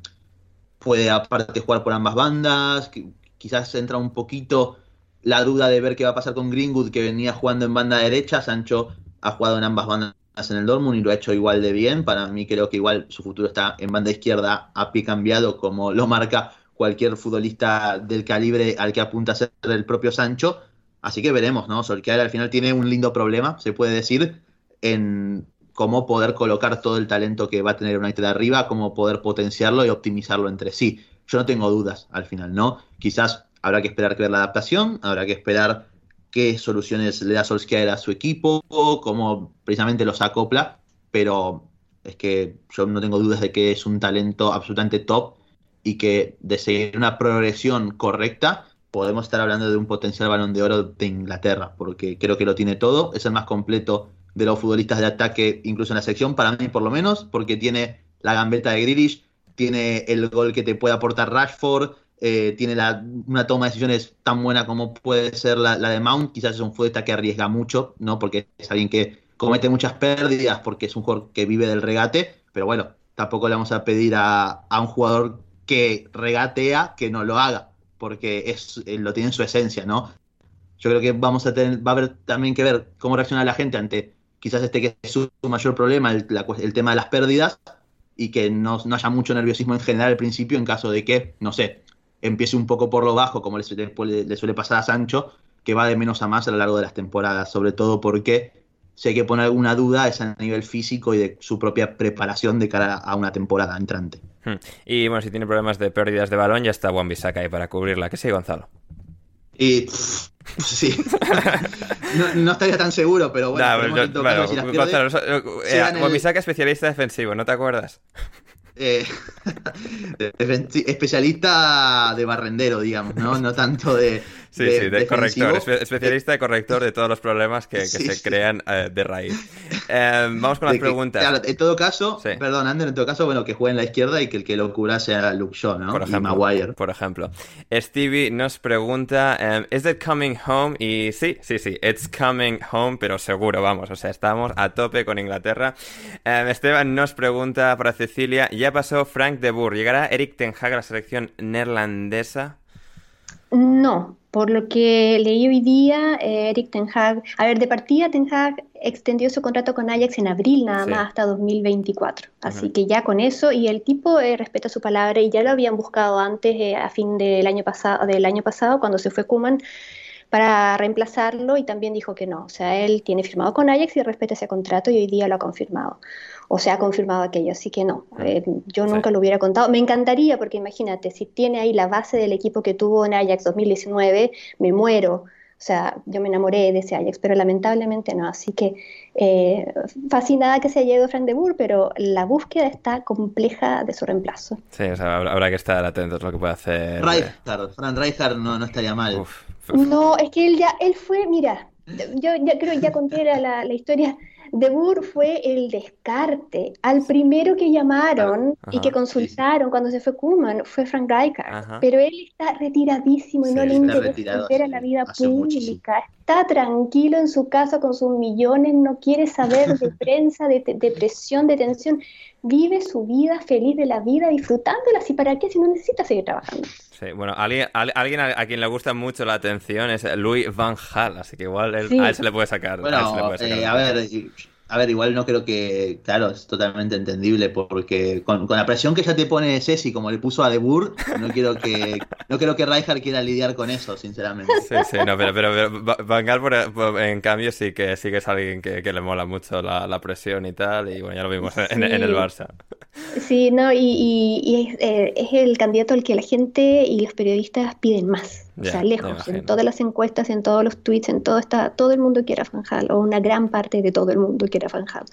puede aparte jugar por ambas bandas, quizás entra un poquito la duda de ver qué va a pasar con Greenwood, que venía jugando en banda derecha, Sancho ha jugado en ambas bandas en el Dortmund y lo ha hecho igual de bien. Para mí creo que igual su futuro está en banda izquierda a pie cambiado, como lo marca cualquier futbolista del calibre al que apunta a ser el propio Sancho. Así que veremos, ¿no? Solskjaer al final tiene un lindo problema, se puede decir, en cómo poder colocar todo el talento que va a tener United arriba, cómo poder potenciarlo y optimizarlo entre sí. Yo no tengo dudas al final, ¿no? Quizás habrá que esperar que ver la adaptación, habrá que esperar qué soluciones le da Solskjaer a su equipo, cómo precisamente los acopla, pero es que yo no tengo dudas de que es un talento absolutamente top y que de seguir una progresión correcta podemos estar hablando de un potencial balón de oro de Inglaterra, porque creo que lo tiene todo, es el más completo de los futbolistas de ataque, incluso en la sección, para mí por lo menos, porque tiene la gambeta de Grealish, tiene el gol que te puede aportar Rashford, eh, tiene una toma de decisiones tan buena como puede ser la, de Mount, quizás es un futbolista que arriesga mucho, ¿no? Porque es alguien que comete muchas pérdidas porque es un jugador que vive del regate, pero bueno, tampoco le vamos a pedir a, un jugador que regatea que no lo haga, porque es, eh, lo tiene en su esencia, ¿no? Yo creo que vamos a tener, va a haber también que ver cómo reacciona la gente ante quizás este que es su, mayor problema, el, tema de las pérdidas, y que no, haya mucho nerviosismo en general al principio en caso de que, no sé, empiece un poco por lo bajo, como le, le, suele pasar a Sancho, que va de menos a más a lo largo de las temporadas, sobre todo porque si hay que poner alguna duda es a nivel físico y de su propia preparación de cara a una temporada entrante. Hmm. Y bueno, si tiene problemas de pérdidas de balón, ya está Juan Bisaca ahí para cubrirla. ¿Qué sí, Gonzalo? Y sí, no, estaría tan seguro, pero bueno, no, especialista defensivo, ¿no te acuerdas? Eh, especialista de barrendero, digamos, ¿no? No tanto de, Sí, sí, de corrector, especialista de corrector de todos los problemas que, se crean eh, de raíz. Em, vamos con las preguntas. Claro, en todo caso, perdón, Ander, en todo caso, bueno, que juegue en la izquierda y que el que lo cura sea Luke Shaw, ¿no? Por ejemplo, Maguire. Por ejemplo. Stevie nos pregunta, um, ¿Is it coming home? Y sí, sí, sí, it's coming home, pero seguro, vamos, o sea, estamos a tope con Inglaterra. Em, Esteban nos pregunta para Cecilia, ¿ya pasó Frank de Boer? ¿Llegará Eric Ten Hag a la selección neerlandesa? No, por lo que leí hoy día, eh, Eric Ten Hag, a ver, de partida Ten Hag extendió su contrato con Ajax en abril nada más hasta 2024. Así que ya con eso, y el tipo eh, respeta su palabra y ya lo habían buscado antes, eh, a fin del año, pasado, del año pasado, cuando se fue Kuman, para reemplazarlo y también dijo que no. O sea, él tiene firmado con Ajax y respeta ese contrato y hoy día lo ha confirmado o se ha confirmado aquello, así que no, ah, eh, yo nunca lo hubiera contado. Me encantaría porque imagínate, si tiene ahí la base del equipo que tuvo en Ajax 2019, me muero. O sea, yo me enamoré de ese Ajax, pero lamentablemente no. Así que eh, fascinada que se haya ido Frank de Boer, pero la búsqueda está compleja de su reemplazo. Sí, o sea, habrá que estar atentos a lo que puede hacer. Rijkaard, Frank Rijkaard no, no estaría mal. No, es que él ya, él fue, mira, yo ya creo ya conté la, la historia de Boer fue el descarte. Al primero que llamaron y que consultaron cuando se fue Kuman fue Frank Rijkaard. Pero él está retiradísimo y no le interesa volver a la vida pública. Está tranquilo en su casa con sus millones, no quiere saber de prensa, de, de presión, de tensión. Vive su vida feliz de la vida, disfrutándola. ¿Y para qué si no necesita seguir trabajando? Sí, bueno, alguien, alguien a, quien le gusta mucho la atención es Louis Van Gaal, así que igual a él se le puede sacar. Bueno, eh, a ver, a ver, igual no creo que, claro, es totalmente entendible porque con, la presión que ya te pone Ceci, como le puso a Debur, no quiero que no creo que Rijkaard quiera lidiar con eso, sinceramente. Sí, sí, no, pero, pero, Van Gaal, en cambio, sí que, sí que es alguien que, le mola mucho la, presión y tal, y bueno, ya lo vimos en, el Barça. Sí, no, y, es, eh, es el candidato al que la gente y los periodistas piden más o sea, lejos, en todas las encuestas, en todos los tweets, en todo está, todo el mundo quiere a Fanjal, o una gran parte de todo el mundo quiere a Fanjal.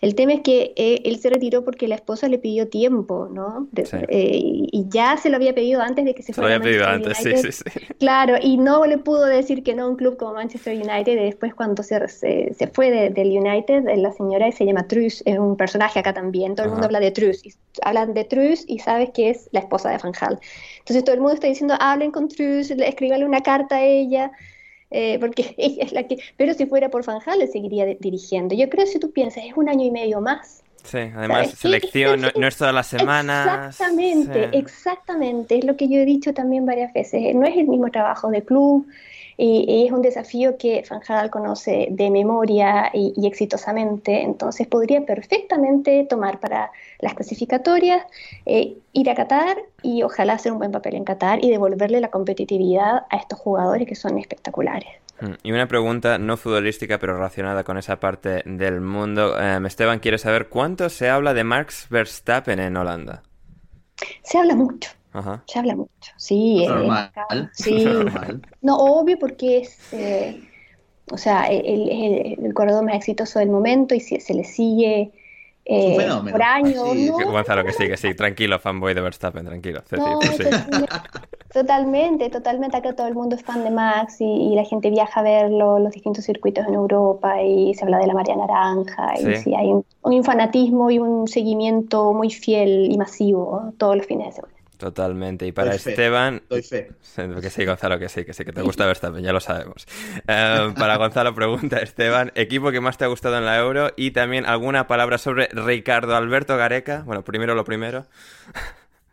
El tema es que eh, él se retiró porque la esposa le pidió tiempo, ¿no? Eh, y ya se lo había pedido antes de que se, fuera. Lo había pedido antes, sí, sí, sí. Claro, y no le pudo decir que no a un club como Manchester United. Y después, cuando se, se, fue del United, la señora se llama Truss, es un personaje acá también. Todo el mundo habla de Truss. hablan de Truss y sabes que es la esposa de Fanjal. Entonces todo el mundo está diciendo, hablen con Truss, escríbale una carta a ella, eh, porque ella es la que... Pero si fuera por Fanjal, le seguiría dirigiendo. Yo creo, si tú piensas, es un año y medio más. Sí, además selección no, es toda la semana. Exactamente, exactamente. Es lo que yo he dicho también varias veces. No es el mismo trabajo de club, y, es un desafío que Fanjal conoce de memoria y, exitosamente, entonces podría perfectamente tomar para las clasificatorias, eh, ir a Qatar y ojalá hacer un buen papel en Qatar y devolverle la competitividad a estos jugadores que son espectaculares. Hmm, y una pregunta no futbolística, pero relacionada con esa parte del mundo. Em, Esteban quiere saber cuánto se habla de Max Verstappen en Holanda. Se habla mucho. Se habla mucho. Sí, eh, normal. sí. No, obvio, porque es. Eh, o sea, el, el, corredor más exitoso del momento y si se le sigue eh, por años. ¿no? Gonzalo, que sí, que sí, tranquilo, fanboy de Verstappen, tranquilo. Totalmente, totalmente. Acá todo el mundo es fan de Max y, la gente viaja a verlo, los distintos circuitos en Europa y se habla de la María Naranja. Y sí, hay un, un, fanatismo y un seguimiento muy fiel y masivo todos los fines de semana. Totalmente. Y para Esteban. Doy fe. Que sí, Gonzalo, que sí, que sí, que te gusta Verstappen, ya lo sabemos. Eh, para Gonzalo, pregunta, Esteban, equipo que más te ha gustado en la Euro y también alguna palabra sobre Ricardo Alberto Gareca. Bueno, primero lo primero.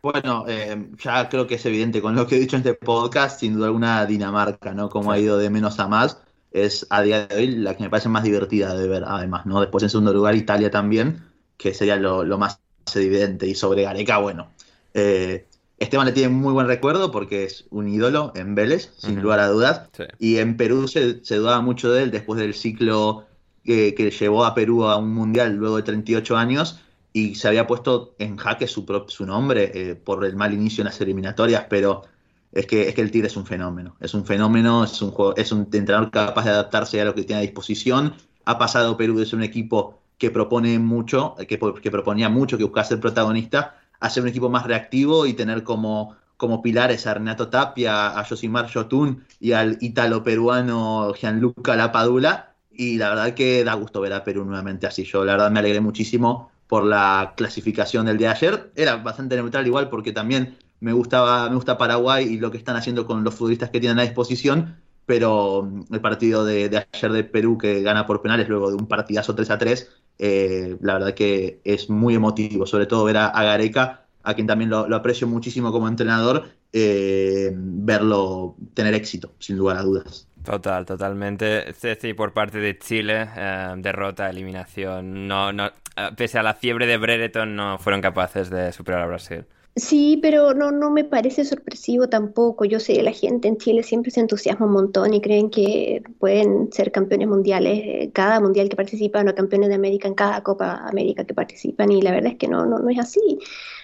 Bueno, eh, ya creo que es evidente con lo que he dicho en este podcast, sin duda alguna Dinamarca, ¿no? Como ha ido de menos a más, es a día de hoy la que me parece más divertida de ver, además, ¿no? Después en segundo lugar Italia también, que sería lo, lo más evidente. Y sobre Gareca, bueno, eh, Esteban le tiene muy buen recuerdo porque es un ídolo en Vélez, sin lugar a dudas. Y en Perú se, dudaba mucho de él después del ciclo que, llevó a Perú a un mundial luego de 38 años y se había puesto en jaque su, su nombre eh, por el mal inicio en las eliminatorias, pero es que, es que el Tigre es un fenómeno. Es un fenómeno, es un, juego, es un entrenador capaz de adaptarse a lo que tiene a disposición. Ha pasado Perú de ser un equipo que propone mucho, que, que proponía mucho, que buscaba ser protagonista, hacer un equipo más reactivo y tener como, como pilares a Renato Tapia, a Josimar Jotun y al ítalo-peruano Gianluca Lapadula. Y la verdad que da gusto ver a Perú nuevamente así. Yo la verdad me alegré muchísimo por la clasificación del día de ayer. Era bastante neutral igual porque también me gustaba, me gusta Paraguay y lo que están haciendo con los futbolistas que tienen a disposición. Pero el partido de, ayer de Perú que gana por penales luego de un partidazo 3 a 3 eh, la verdad que es muy emotivo, sobre todo ver a, Gareca, a quien también lo, aprecio muchísimo como entrenador, eh, verlo tener éxito, sin lugar a dudas. Total, totalmente. Ceci por parte de Chile, eh, derrota, eliminación. No, no, pese a la fiebre de Brereton, no fueron capaces de superar a Brasil. Sí, pero no, no me parece sorpresivo tampoco. Yo sé, la gente en Chile siempre se entusiasma un montón y creen que pueden ser campeones mundiales eh, cada mundial que participan o campeones de América en cada Copa América que participan y la verdad es que no, no, no es así.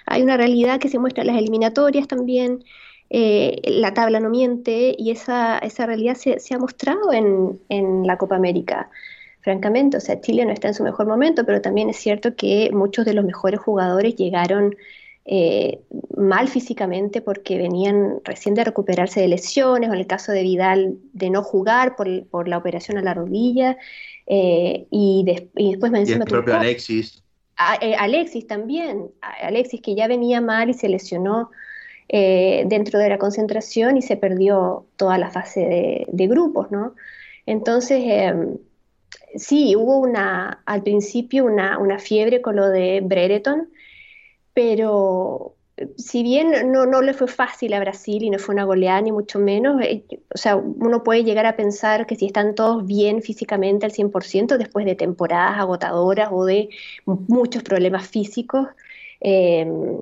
Hay una realidad que se muestra en las eliminatorias también. Eh, la tabla no miente y esa, esa realidad se, se ha mostrado en, en la Copa América francamente. O sea, Chile no está en su mejor momento, pero también es cierto que muchos de los mejores jugadores llegaron eh, mal físicamente porque venían recién de recuperarse de lesiones, o en el caso de Vidal de no jugar por, la operación a la rodilla, eh, y, después me encima... el propio Alexis. Eh, Alexis también, Alexis que ya venía mal y se lesionó dentro de la concentración y se perdió toda la fase de, grupos, ¿no? Entonces, em, sí, hubo una, al principio una, una, fiebre con lo de Brereton, pero si bien no, no le fue fácil a Brasil y no fue una goleada ni mucho menos, eh, o sea, uno puede llegar a pensar que si están todos bien físicamente al 100% después de temporadas agotadoras o de muchos problemas físicos, em,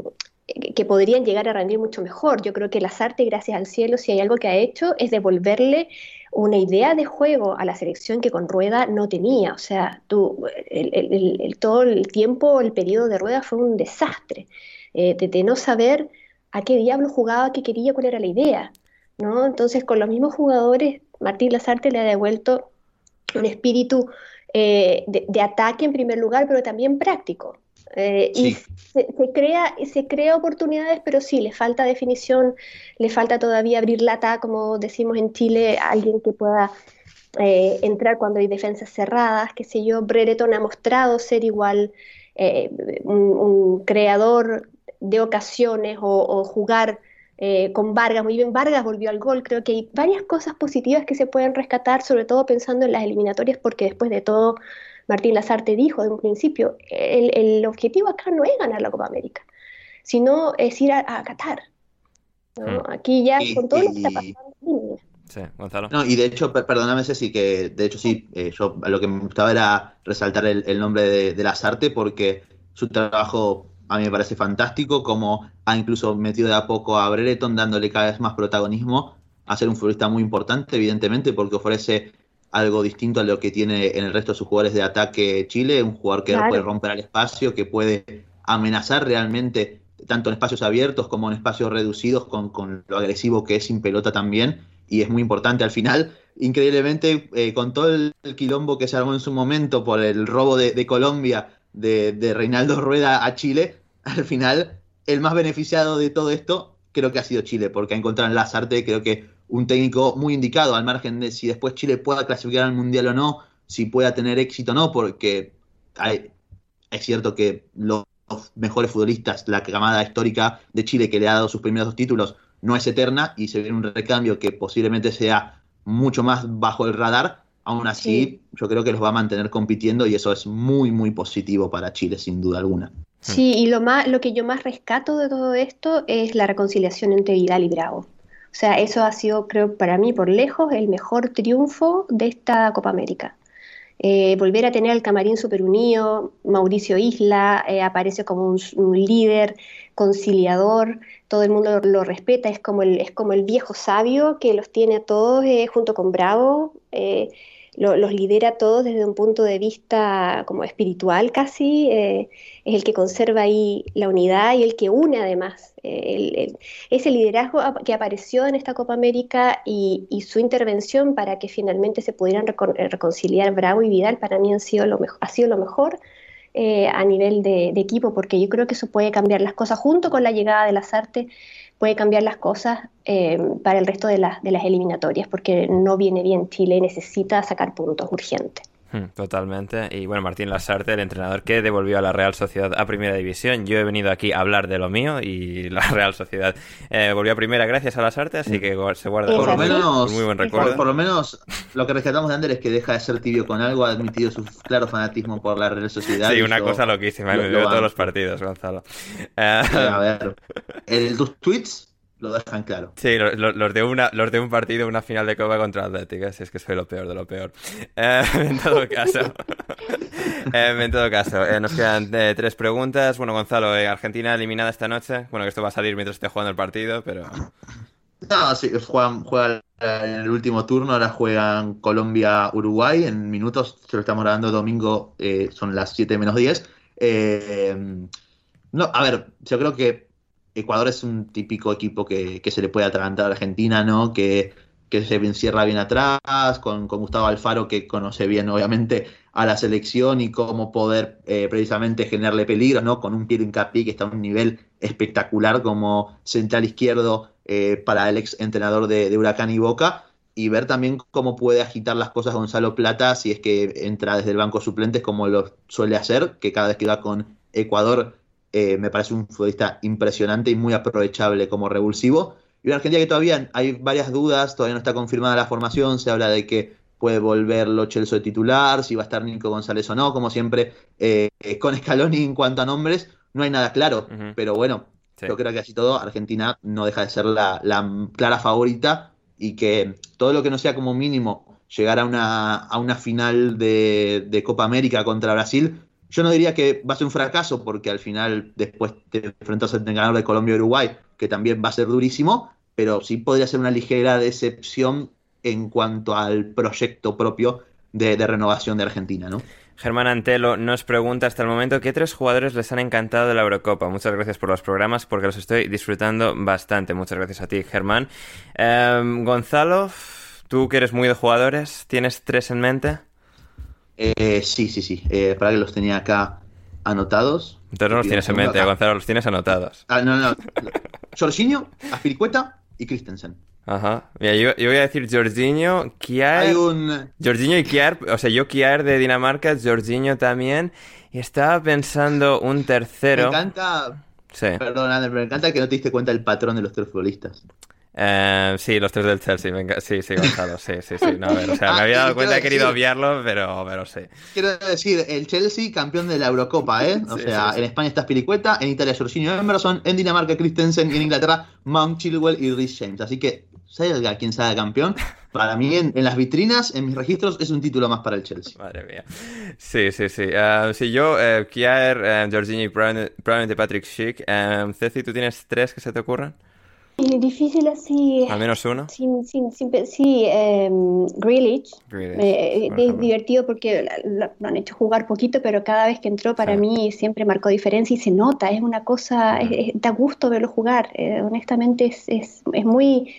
que podrían llegar a rendir mucho mejor. Yo creo que Lazarte, gracias al cielo, si hay algo que ha hecho es devolverle una idea de juego a la selección que con Rueda no tenía. O sea, tú, el, todo el tiempo, el periodo de Rueda fue un desastre, eh, de, no saber a qué diablo jugaba, qué quería, cuál era la idea. ¿no? Entonces, con los mismos jugadores, Martín Lazarte le ha devuelto un espíritu eh, de, ataque en primer lugar, pero también práctico. Eh, y se, crea, se crea oportunidades, pero sí, le falta definición, le falta todavía abrir lata, como decimos en Chile, a alguien que pueda eh, entrar cuando hay defensas cerradas, qué sé yo. Brereton ha mostrado ser igual eh, un, creador de ocasiones o, jugar con Vargas. Muy bien, Vargas volvió al gol. Creo que hay varias cosas positivas que se pueden rescatar, sobre todo pensando en las eliminatorias, porque después de todo Martín Lazarte dijo de un principio, el, objetivo acá no es ganar la Copa América, sino es ir a, Qatar. Hmm. Aquí ya con todo lo que está pasando. Sí, Gonzalo. No, y de hecho, perdóname, Ceci, que de hecho sí, eh, yo lo que me gustaba era resaltar el, nombre de, de Lazarte porque su trabajo a mí me parece fantástico, como ha incluso metido de a poco a Brereton dándole cada vez más protagonismo a ser un futbolista muy importante, evidentemente, porque ofrece algo distinto a lo que tiene en el resto de sus jugadores de ataque Chile, un jugador que puede romper el espacio, que puede amenazar realmente tanto en espacios abiertos como en espacios reducidos con, con lo agresivo que es sin pelota también, y es muy importante al final. Increíblemente, eh, con todo el, quilombo que se armó en su momento por el robo de, Colombia de, de, Reinaldo Rueda a Chile, al final el más beneficiado de todo esto creo que ha sido Chile, porque ha encontrado en Lazarte, creo que un técnico muy indicado, al margen de si después Chile pueda clasificar al Mundial o no, si pueda tener éxito o no, porque hay, es cierto que los mejores futbolistas, la camada histórica de Chile que le ha dado sus primeros dos títulos, no es eterna y se viene un recambio que posiblemente sea mucho más bajo el radar. Aún así, yo creo que los va a mantener compitiendo y eso es muy, muy positivo para Chile, sin duda alguna. Sí, y lo, más, lo que yo más rescato de todo esto es la reconciliación entre Vidal y Bravo. Sea, eso ha sido, creo, para mí por lejos el mejor triunfo de esta Copa América. Eh, volver a tener al camarín super unido, Mauricio Isla eh, aparece como un, líder conciliador, todo el mundo lo, respeta, es como, el, es como el viejo sabio que los tiene a todos eh, junto con Bravo los lidera todos desde un punto de vista como espiritual casi, eh, es el que conserva ahí la unidad y el que une además. Eh, ese liderazgo que apareció en esta Copa América y, su intervención para que finalmente se pudieran eh, reconciliar Bravo y Vidal para mí han sido lo ha sido lo mejor. a nivel de, de, equipo, porque yo creo que eso puede cambiar las cosas junto con la llegada de las artes puede cambiar las cosas eh, para el resto de, de las eliminatorias, porque no viene bien Chile, necesita sacar puntos urgentes. Hmm, totalmente. Y bueno, Martín Lasarte, el entrenador que devolvió a la Real Sociedad a Primera División. Yo he venido aquí a hablar de lo mío y la Real Sociedad eh, volvió a Primera gracias a Lasarte, así que se guarda por lo menos, muy buen recuerdo. Por, lo menos lo que rescatamos de Ander es que deja de ser tibio con algo, ha admitido su claro fanatismo por la Real Sociedad. Sí, una cosa loquísima, me veo todos los partidos, Gonzalo. a ver, en tus tweets lo dejan claro. Sí, los, de una, los de un partido, una final de Copa contra Atlético, si es que soy lo peor de lo peor. Eh, en todo caso, eh, en todo caso, eh, nos quedan tres preguntas. Bueno, Gonzalo, Argentina eliminada esta noche. Bueno, que esto va a salir mientras esté jugando el partido, pero... No, sí, juegan, juegan en el último turno, ahora juegan Colombia-Uruguay. En minutos, se lo estamos grabando domingo, son las 7 menos 10. no, a ver, yo creo que Ecuador es un típico equipo que, se le puede atragantar a Argentina, ¿no? Que, se encierra bien atrás, con, Gustavo Alfaro, que conoce bien, obviamente, a la selección y cómo poder eh, precisamente generarle peligro, ¿no? Con un Piero Incapié que está a un nivel espectacular como central izquierdo eh, para el ex entrenador de, Huracán y Boca. Y ver también cómo puede agitar las cosas Gonzalo Plata si es que entra desde el banco suplentes, como lo suele hacer, que cada vez que va con Ecuador eh, me parece un futbolista impresionante y muy aprovechable como revulsivo. Y una Argentina que todavía hay varias dudas, todavía no está confirmada la formación, se habla de que puede volver Lo de titular, si va a estar Nico González o no, como siempre, eh, con Scaloni en cuanto a nombres, no hay nada claro, pero bueno, yo creo que así todo, Argentina no deja de ser la, clara favorita y que todo lo que no sea como mínimo llegar a una, a una final de, de Copa América contra Brasil, yo no diría que va a ser un fracaso, porque al final después te enfrentas al ganador de Colombia y Uruguay, que también va a ser durísimo, pero sí podría ser una ligera decepción en cuanto al proyecto propio de, renovación de Argentina, ¿no? Germán Antelo nos pregunta hasta el momento qué tres jugadores les han encantado de la Eurocopa. Muchas gracias por los programas porque los estoy disfrutando bastante. Muchas gracias a ti, Germán. Em, Gonzalo, tú que eres muy de jugadores, ¿tienes tres en mente? Eh, sí, sí, sí. Eh, para que los tenía acá anotados. Entonces no los tienes en mente, Gonzalo, los tienes anotados. Ah, no, no. Jorginho, Aspiricueta y Christensen. Ajá. Mira, yo, voy a decir Jorginho, Kier. Hay un... Jorginho y Kier. O sea, yo Kier de Dinamarca, Jorginho también. Y estaba pensando un tercero. Me encanta. Sí. Perdón, Ander, pero me encanta que no te diste cuenta del patrón de los tres futbolistas. Eh, sí, los tres del Chelsea, venga, sí, sí, Gonzalo, sí, sí, sí. No, a ver, o sea, me había dado cuenta, he querido obviarlo, pero, pero sí. Quiero decir, el Chelsea campeón de la Eurocopa, ¿eh? O sea, en España está Spilicueta, en Italia Jorginho Emerson, en Dinamarca Christensen y en Inglaterra Mount Chilwell y Rhys James. Así que, ¿sabes a quién sabe campeón? Para mí, en, las vitrinas, en mis registros, es un título más para el Chelsea. Madre mía. Sí, sí, sí. Uh, sí, yo, uh, Kier, uh, Jorginho y probablemente Patrick Schick. Ceci, ¿tú tienes tres que se te ocurran? Difícil así. ¿Al menos uno? Sin, sin, sí, eh, Grealish. Eh, es divertido porque lo, han hecho jugar poquito, pero cada vez que entró para mí siempre marcó diferencia y se nota. Es una cosa, da gusto verlo jugar. Eh, honestamente es, es, es muy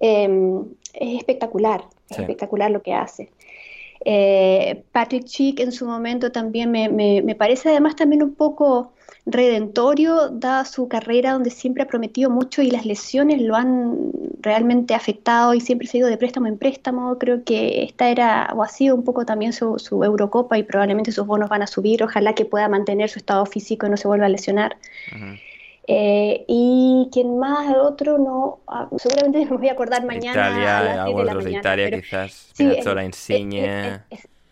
em, es espectacular. Es espectacular lo que hace. Eh, Patrick Chick en su momento también me, me, me parece además también un poco redentorio, da su carrera donde siempre ha prometido mucho y las lesiones lo han realmente afectado y siempre se ha ido de préstamo en préstamo. Creo que esta era o ha sido un poco también su, Eurocopa y probablemente sus bonos van a subir. Ojalá que pueda mantener su estado físico y no se vuelva a lesionar. Eh, y quien más, otro, no, ah, seguramente me voy a acordar mañana. Italia, a las de la mañana, Italia quizás, sí, Insigne.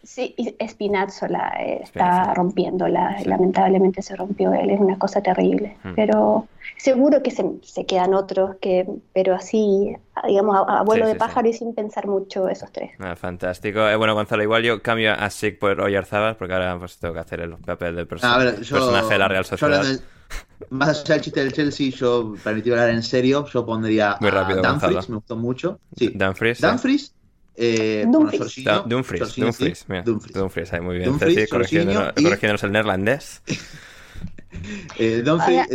Sí, Spinazzola eh, está rompiéndola, lamentablemente se rompió él, es una cosa terrible, hmm. pero seguro que se, quedan otros, que pero así, digamos, a, vuelo de pájaro y sin pensar mucho esos tres. Ah, fantástico. Eh, bueno, Gonzalo, igual yo cambio a Sig por Oyarzabal, porque ahora pues, tengo que hacer el papel del personaje de la Real Sociedad. más allá del chiste del Chelsea, yo, permitido hablar en serio, yo pondría Muy rápido, a Dumfries, me gustó mucho. Sí. Dumfries. Dumfries eh, Dumfries. Dumfries, Dumfries, Dumfries, Dumfries, ahí muy bien. Dumfries, corrigiéndonos, corrigiéndonos el neerlandés. Eh, Dumfries,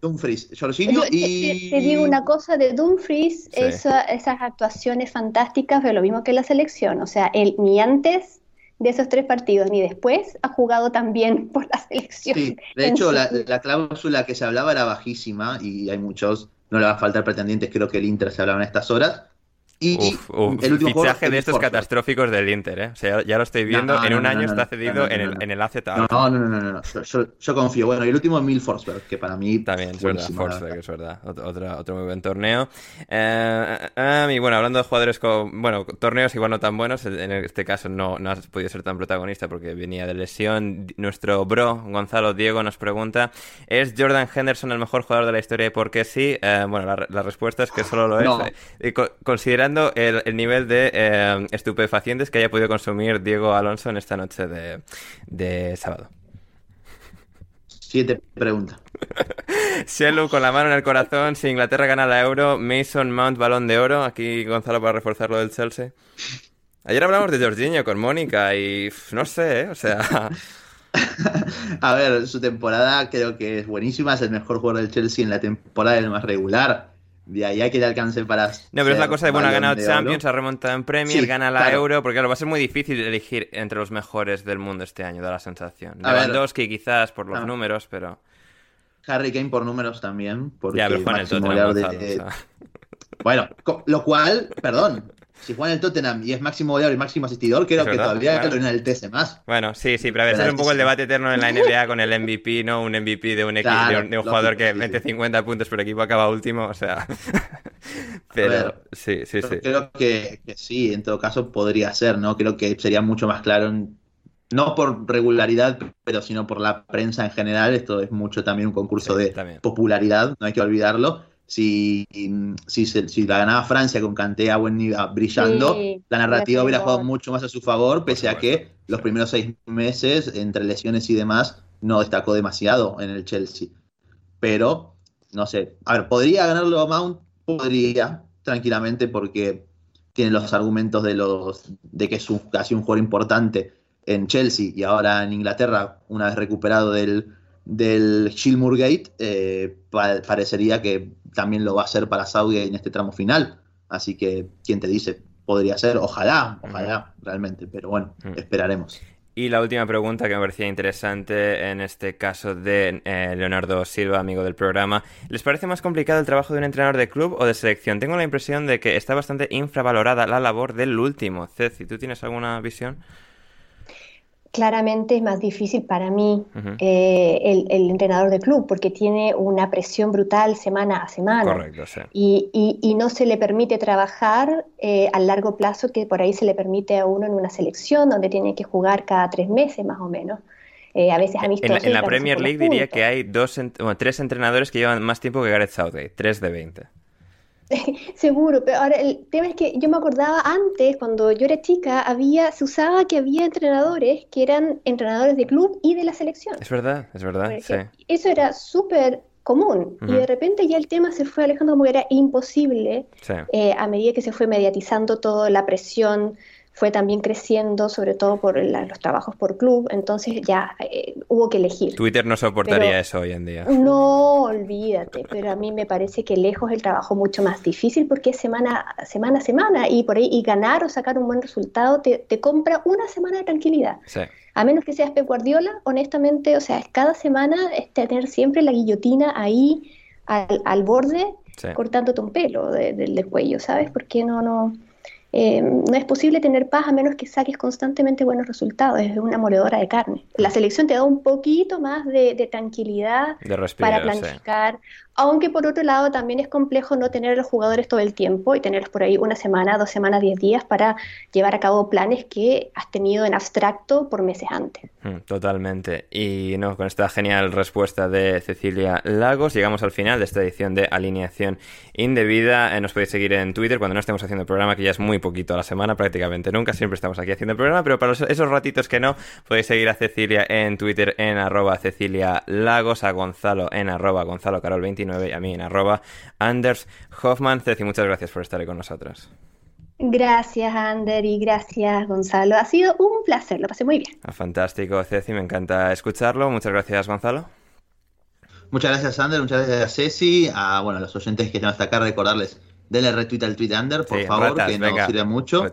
Dumfries, Jorginho y... Te, digo una cosa de Dumfries, esas actuaciones fantásticas, pero lo mismo que la selección, o sea, él ni antes de esos tres partidos ni después ha jugado tan bien por la selección. Sí, de hecho, la, la, cláusula que se hablaba era bajísima y hay muchos, no le va a faltar pretendientes, creo que el Inter se hablaba en estas horas, y el último fichaje de estos catastróficos del Inter, ¿eh? O sea, ya lo estoy viendo. en un año está cedido en, el, en el AZ. No, no, no, no, no. Yo, confío. Bueno, y el último es Mil Forsberg, que para mí. También, es verdad. Forsberg, es verdad. Otro, otro, muy buen torneo. Eh, eh, y bueno, hablando de jugadores con. Bueno, torneos igual no tan buenos. En este caso no, no has podido ser tan protagonista porque venía de lesión. Nuestro bro, Gonzalo Diego, nos pregunta: ¿Es Jordan Henderson el mejor jugador de la historia y por qué sí? Eh, bueno, la, respuesta es que solo lo es. considera el, nivel de eh, estupefacientes que haya podido consumir Diego Alonso en esta noche de, sábado. Siete preguntas. Shelu con la mano en el corazón. Si Inglaterra gana la Euro, Mason Mount balón de oro. Aquí Gonzalo para reforzar lo del Chelsea. Ayer hablamos de Jorginho con Mónica y no sé, ¿eh? o sea. A ver, su temporada creo que es buenísima. Es el mejor jugador del Chelsea en la temporada, el más regular de ahí hay que le alcance para. No, pero es la cosa de, bueno, ha ganado Champions, ha remontado en Premier, gana la Euro, porque claro, va a ser muy difícil elegir entre los mejores del mundo este año, da la sensación. Lewandowski quizás por los números, pero. Harry Kane por números también. Porque ya, pero Juan el de... Bueno, lo cual, perdón, si juega en el Tottenham y es máximo goleador y máximo asistidor, creo que todavía claro. en el TS más. Bueno, sí, sí, pero a veces es un poco el debate eterno en la NBA con el MVP, ¿no? Un MVP de un, equipo, de un, jugador que mete 50 puntos por equipo acaba último, o sea. pero sí, sí, sí. Creo que, sí, en todo caso podría ser, ¿no? Creo que sería mucho más claro no por regularidad, pero sino por la prensa en general. Esto es mucho también un concurso de popularidad, no hay que olvidarlo si, si, si, la ganaba Francia con Kanté a buen nivel, brillando, la narrativa hubiera jugado mucho más a su favor, pese a que los primeros seis meses, entre lesiones y demás, no destacó demasiado en el Chelsea. Pero, no sé, a ver, ¿podría ganarlo a Mount? Podría, tranquilamente, porque tiene los argumentos de, los, de que es un, casi un jugador importante en Chelsea y ahora en Inglaterra, una vez recuperado del, del Shilmur Gate, eh, parecería que también lo va a hacer para Saudi en este tramo final. Así que, ¿quién te dice? Podría ser, ojalá, ojalá, realmente, pero bueno, esperaremos. Y la última pregunta que me parecía interesante en este caso de eh, Leonardo Silva, amigo del programa. ¿Les parece más complicado el trabajo de un entrenador de club o de selección? Tengo la impresión de que está bastante infravalorada la labor del último. Ceci, ¿tú tienes alguna visión? Claramente es más difícil para mí eh, el, entrenador de club porque tiene una presión brutal semana a semana. Correcto, sí. y, no se le permite trabajar eh, a largo plazo que por ahí se le permite a uno en una selección donde tiene que jugar cada tres meses más o menos. Eh, a veces amistosos. En, en la Premier League diría que hay dos, tres entrenadores que llevan más tiempo que Gareth Southgate, tres de 20. Seguro, pero ahora el tema es que yo me acordaba antes, cuando yo era chica, había, se usaba que había entrenadores que eran entrenadores de club y de la selección. Es verdad, es verdad. Sí. Eso era súper común. Y de repente ya el tema se fue alejando como que era imposible eh, a medida que se fue mediatizando toda la presión fue también creciendo, sobre todo por los trabajos por club, entonces ya eh, hubo que elegir. Twitter no soportaría eso hoy en día. No, olvídate, pero a mí me parece que lejos el trabajo mucho más difícil porque es semana, semana a semana y por ahí y ganar o sacar un buen resultado te, te compra una semana de tranquilidad. Sí. A menos que seas Pep Guardiola, honestamente, o sea, cada semana es tener siempre la guillotina ahí al, al borde, cortándote un pelo del cuello, ¿sabes? Porque no, no, eh, no es posible tener paz a menos que saques constantemente buenos resultados. Es una moledora de carne. La selección te da un poquito más de, tranquilidad para planificar. Aunque por otro lado también es complejo no tener a los jugadores todo el tiempo y tenerlos por ahí una semana, dos semanas, diez días para llevar a cabo planes que has tenido en abstracto por meses antes. Mm, totalmente. Y no, con esta genial respuesta de Cecilia Lagos, llegamos al final de esta edición de Alineación Indebida. Eh, nos podéis seguir en Twitter cuando no estemos haciendo el programa, que ya es muy poquito a la semana, prácticamente nunca. Siempre estamos aquí haciendo el programa, pero para esos ratitos que no, podéis seguir a Cecilia en Twitter en arroba Cecilia Lagos, a Gonzalo en arroba Gonzalo Carol 29 y a mí en arroba Anders Hoffman. Ceci, muchas gracias por estar ahí con nosotros. Gracias, Ander, y gracias, Gonzalo. Ha sido un placer, lo pasé muy bien. Ah, fantástico, Ceci, me encanta escucharlo. Muchas gracias, Gonzalo. Muchas gracias, Ander, muchas gracias, Ceci. A bueno, los oyentes que están hasta acá, recordarles, denle retweet al tweet de Ander, por favor, que nos sirve mucho.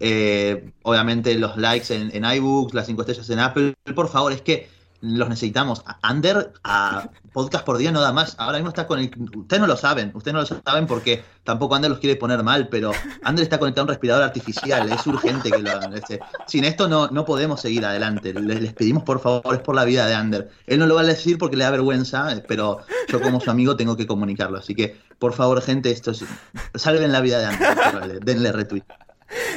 Eh, obviamente los likes en, en iBooks, las cinco estrellas en Apple. Por favor, es que los necesitamos. Ander a podcast por día no da más. Ahora mismo está con el. Ustedes no lo saben, ustedes no lo saben porque tampoco Ander los quiere poner mal, pero Ander está conectado a un respirador artificial. Es urgente que lo hagan. Este, sin esto no, no podemos seguir adelante. Les, pedimos por favor, es por la vida de Ander. Él no lo va a decir porque le da vergüenza, pero yo como su amigo tengo que comunicarlo. Así que, por favor, gente, esto es, salven la vida de Ander. Denle retweet.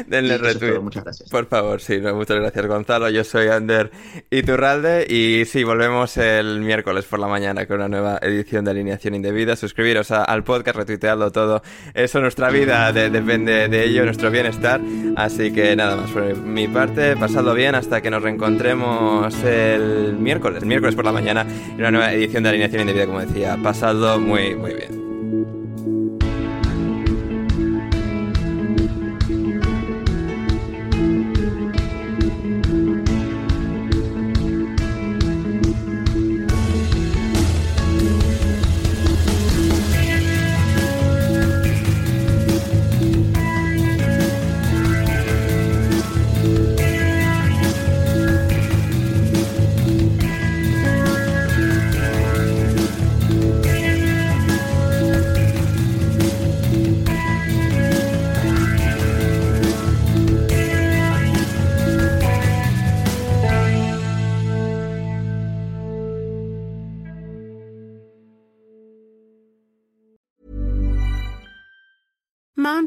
Denle retweet. muchas gracias. Por favor, sí, muchas gracias Gonzalo. Yo soy Ander Iturralde y sí, volvemos el miércoles por la mañana con una nueva edición de Alineación Indebida. Suscribiros al podcast, retuitearlo todo. Eso, nuestra vida depende de ello, nuestro bienestar. Así que nada más por mi parte, pasadlo bien hasta que nos reencontremos el miércoles, el miércoles por la mañana en una nueva edición de Alineación Indebida, como decía. Pasadlo muy, muy bien.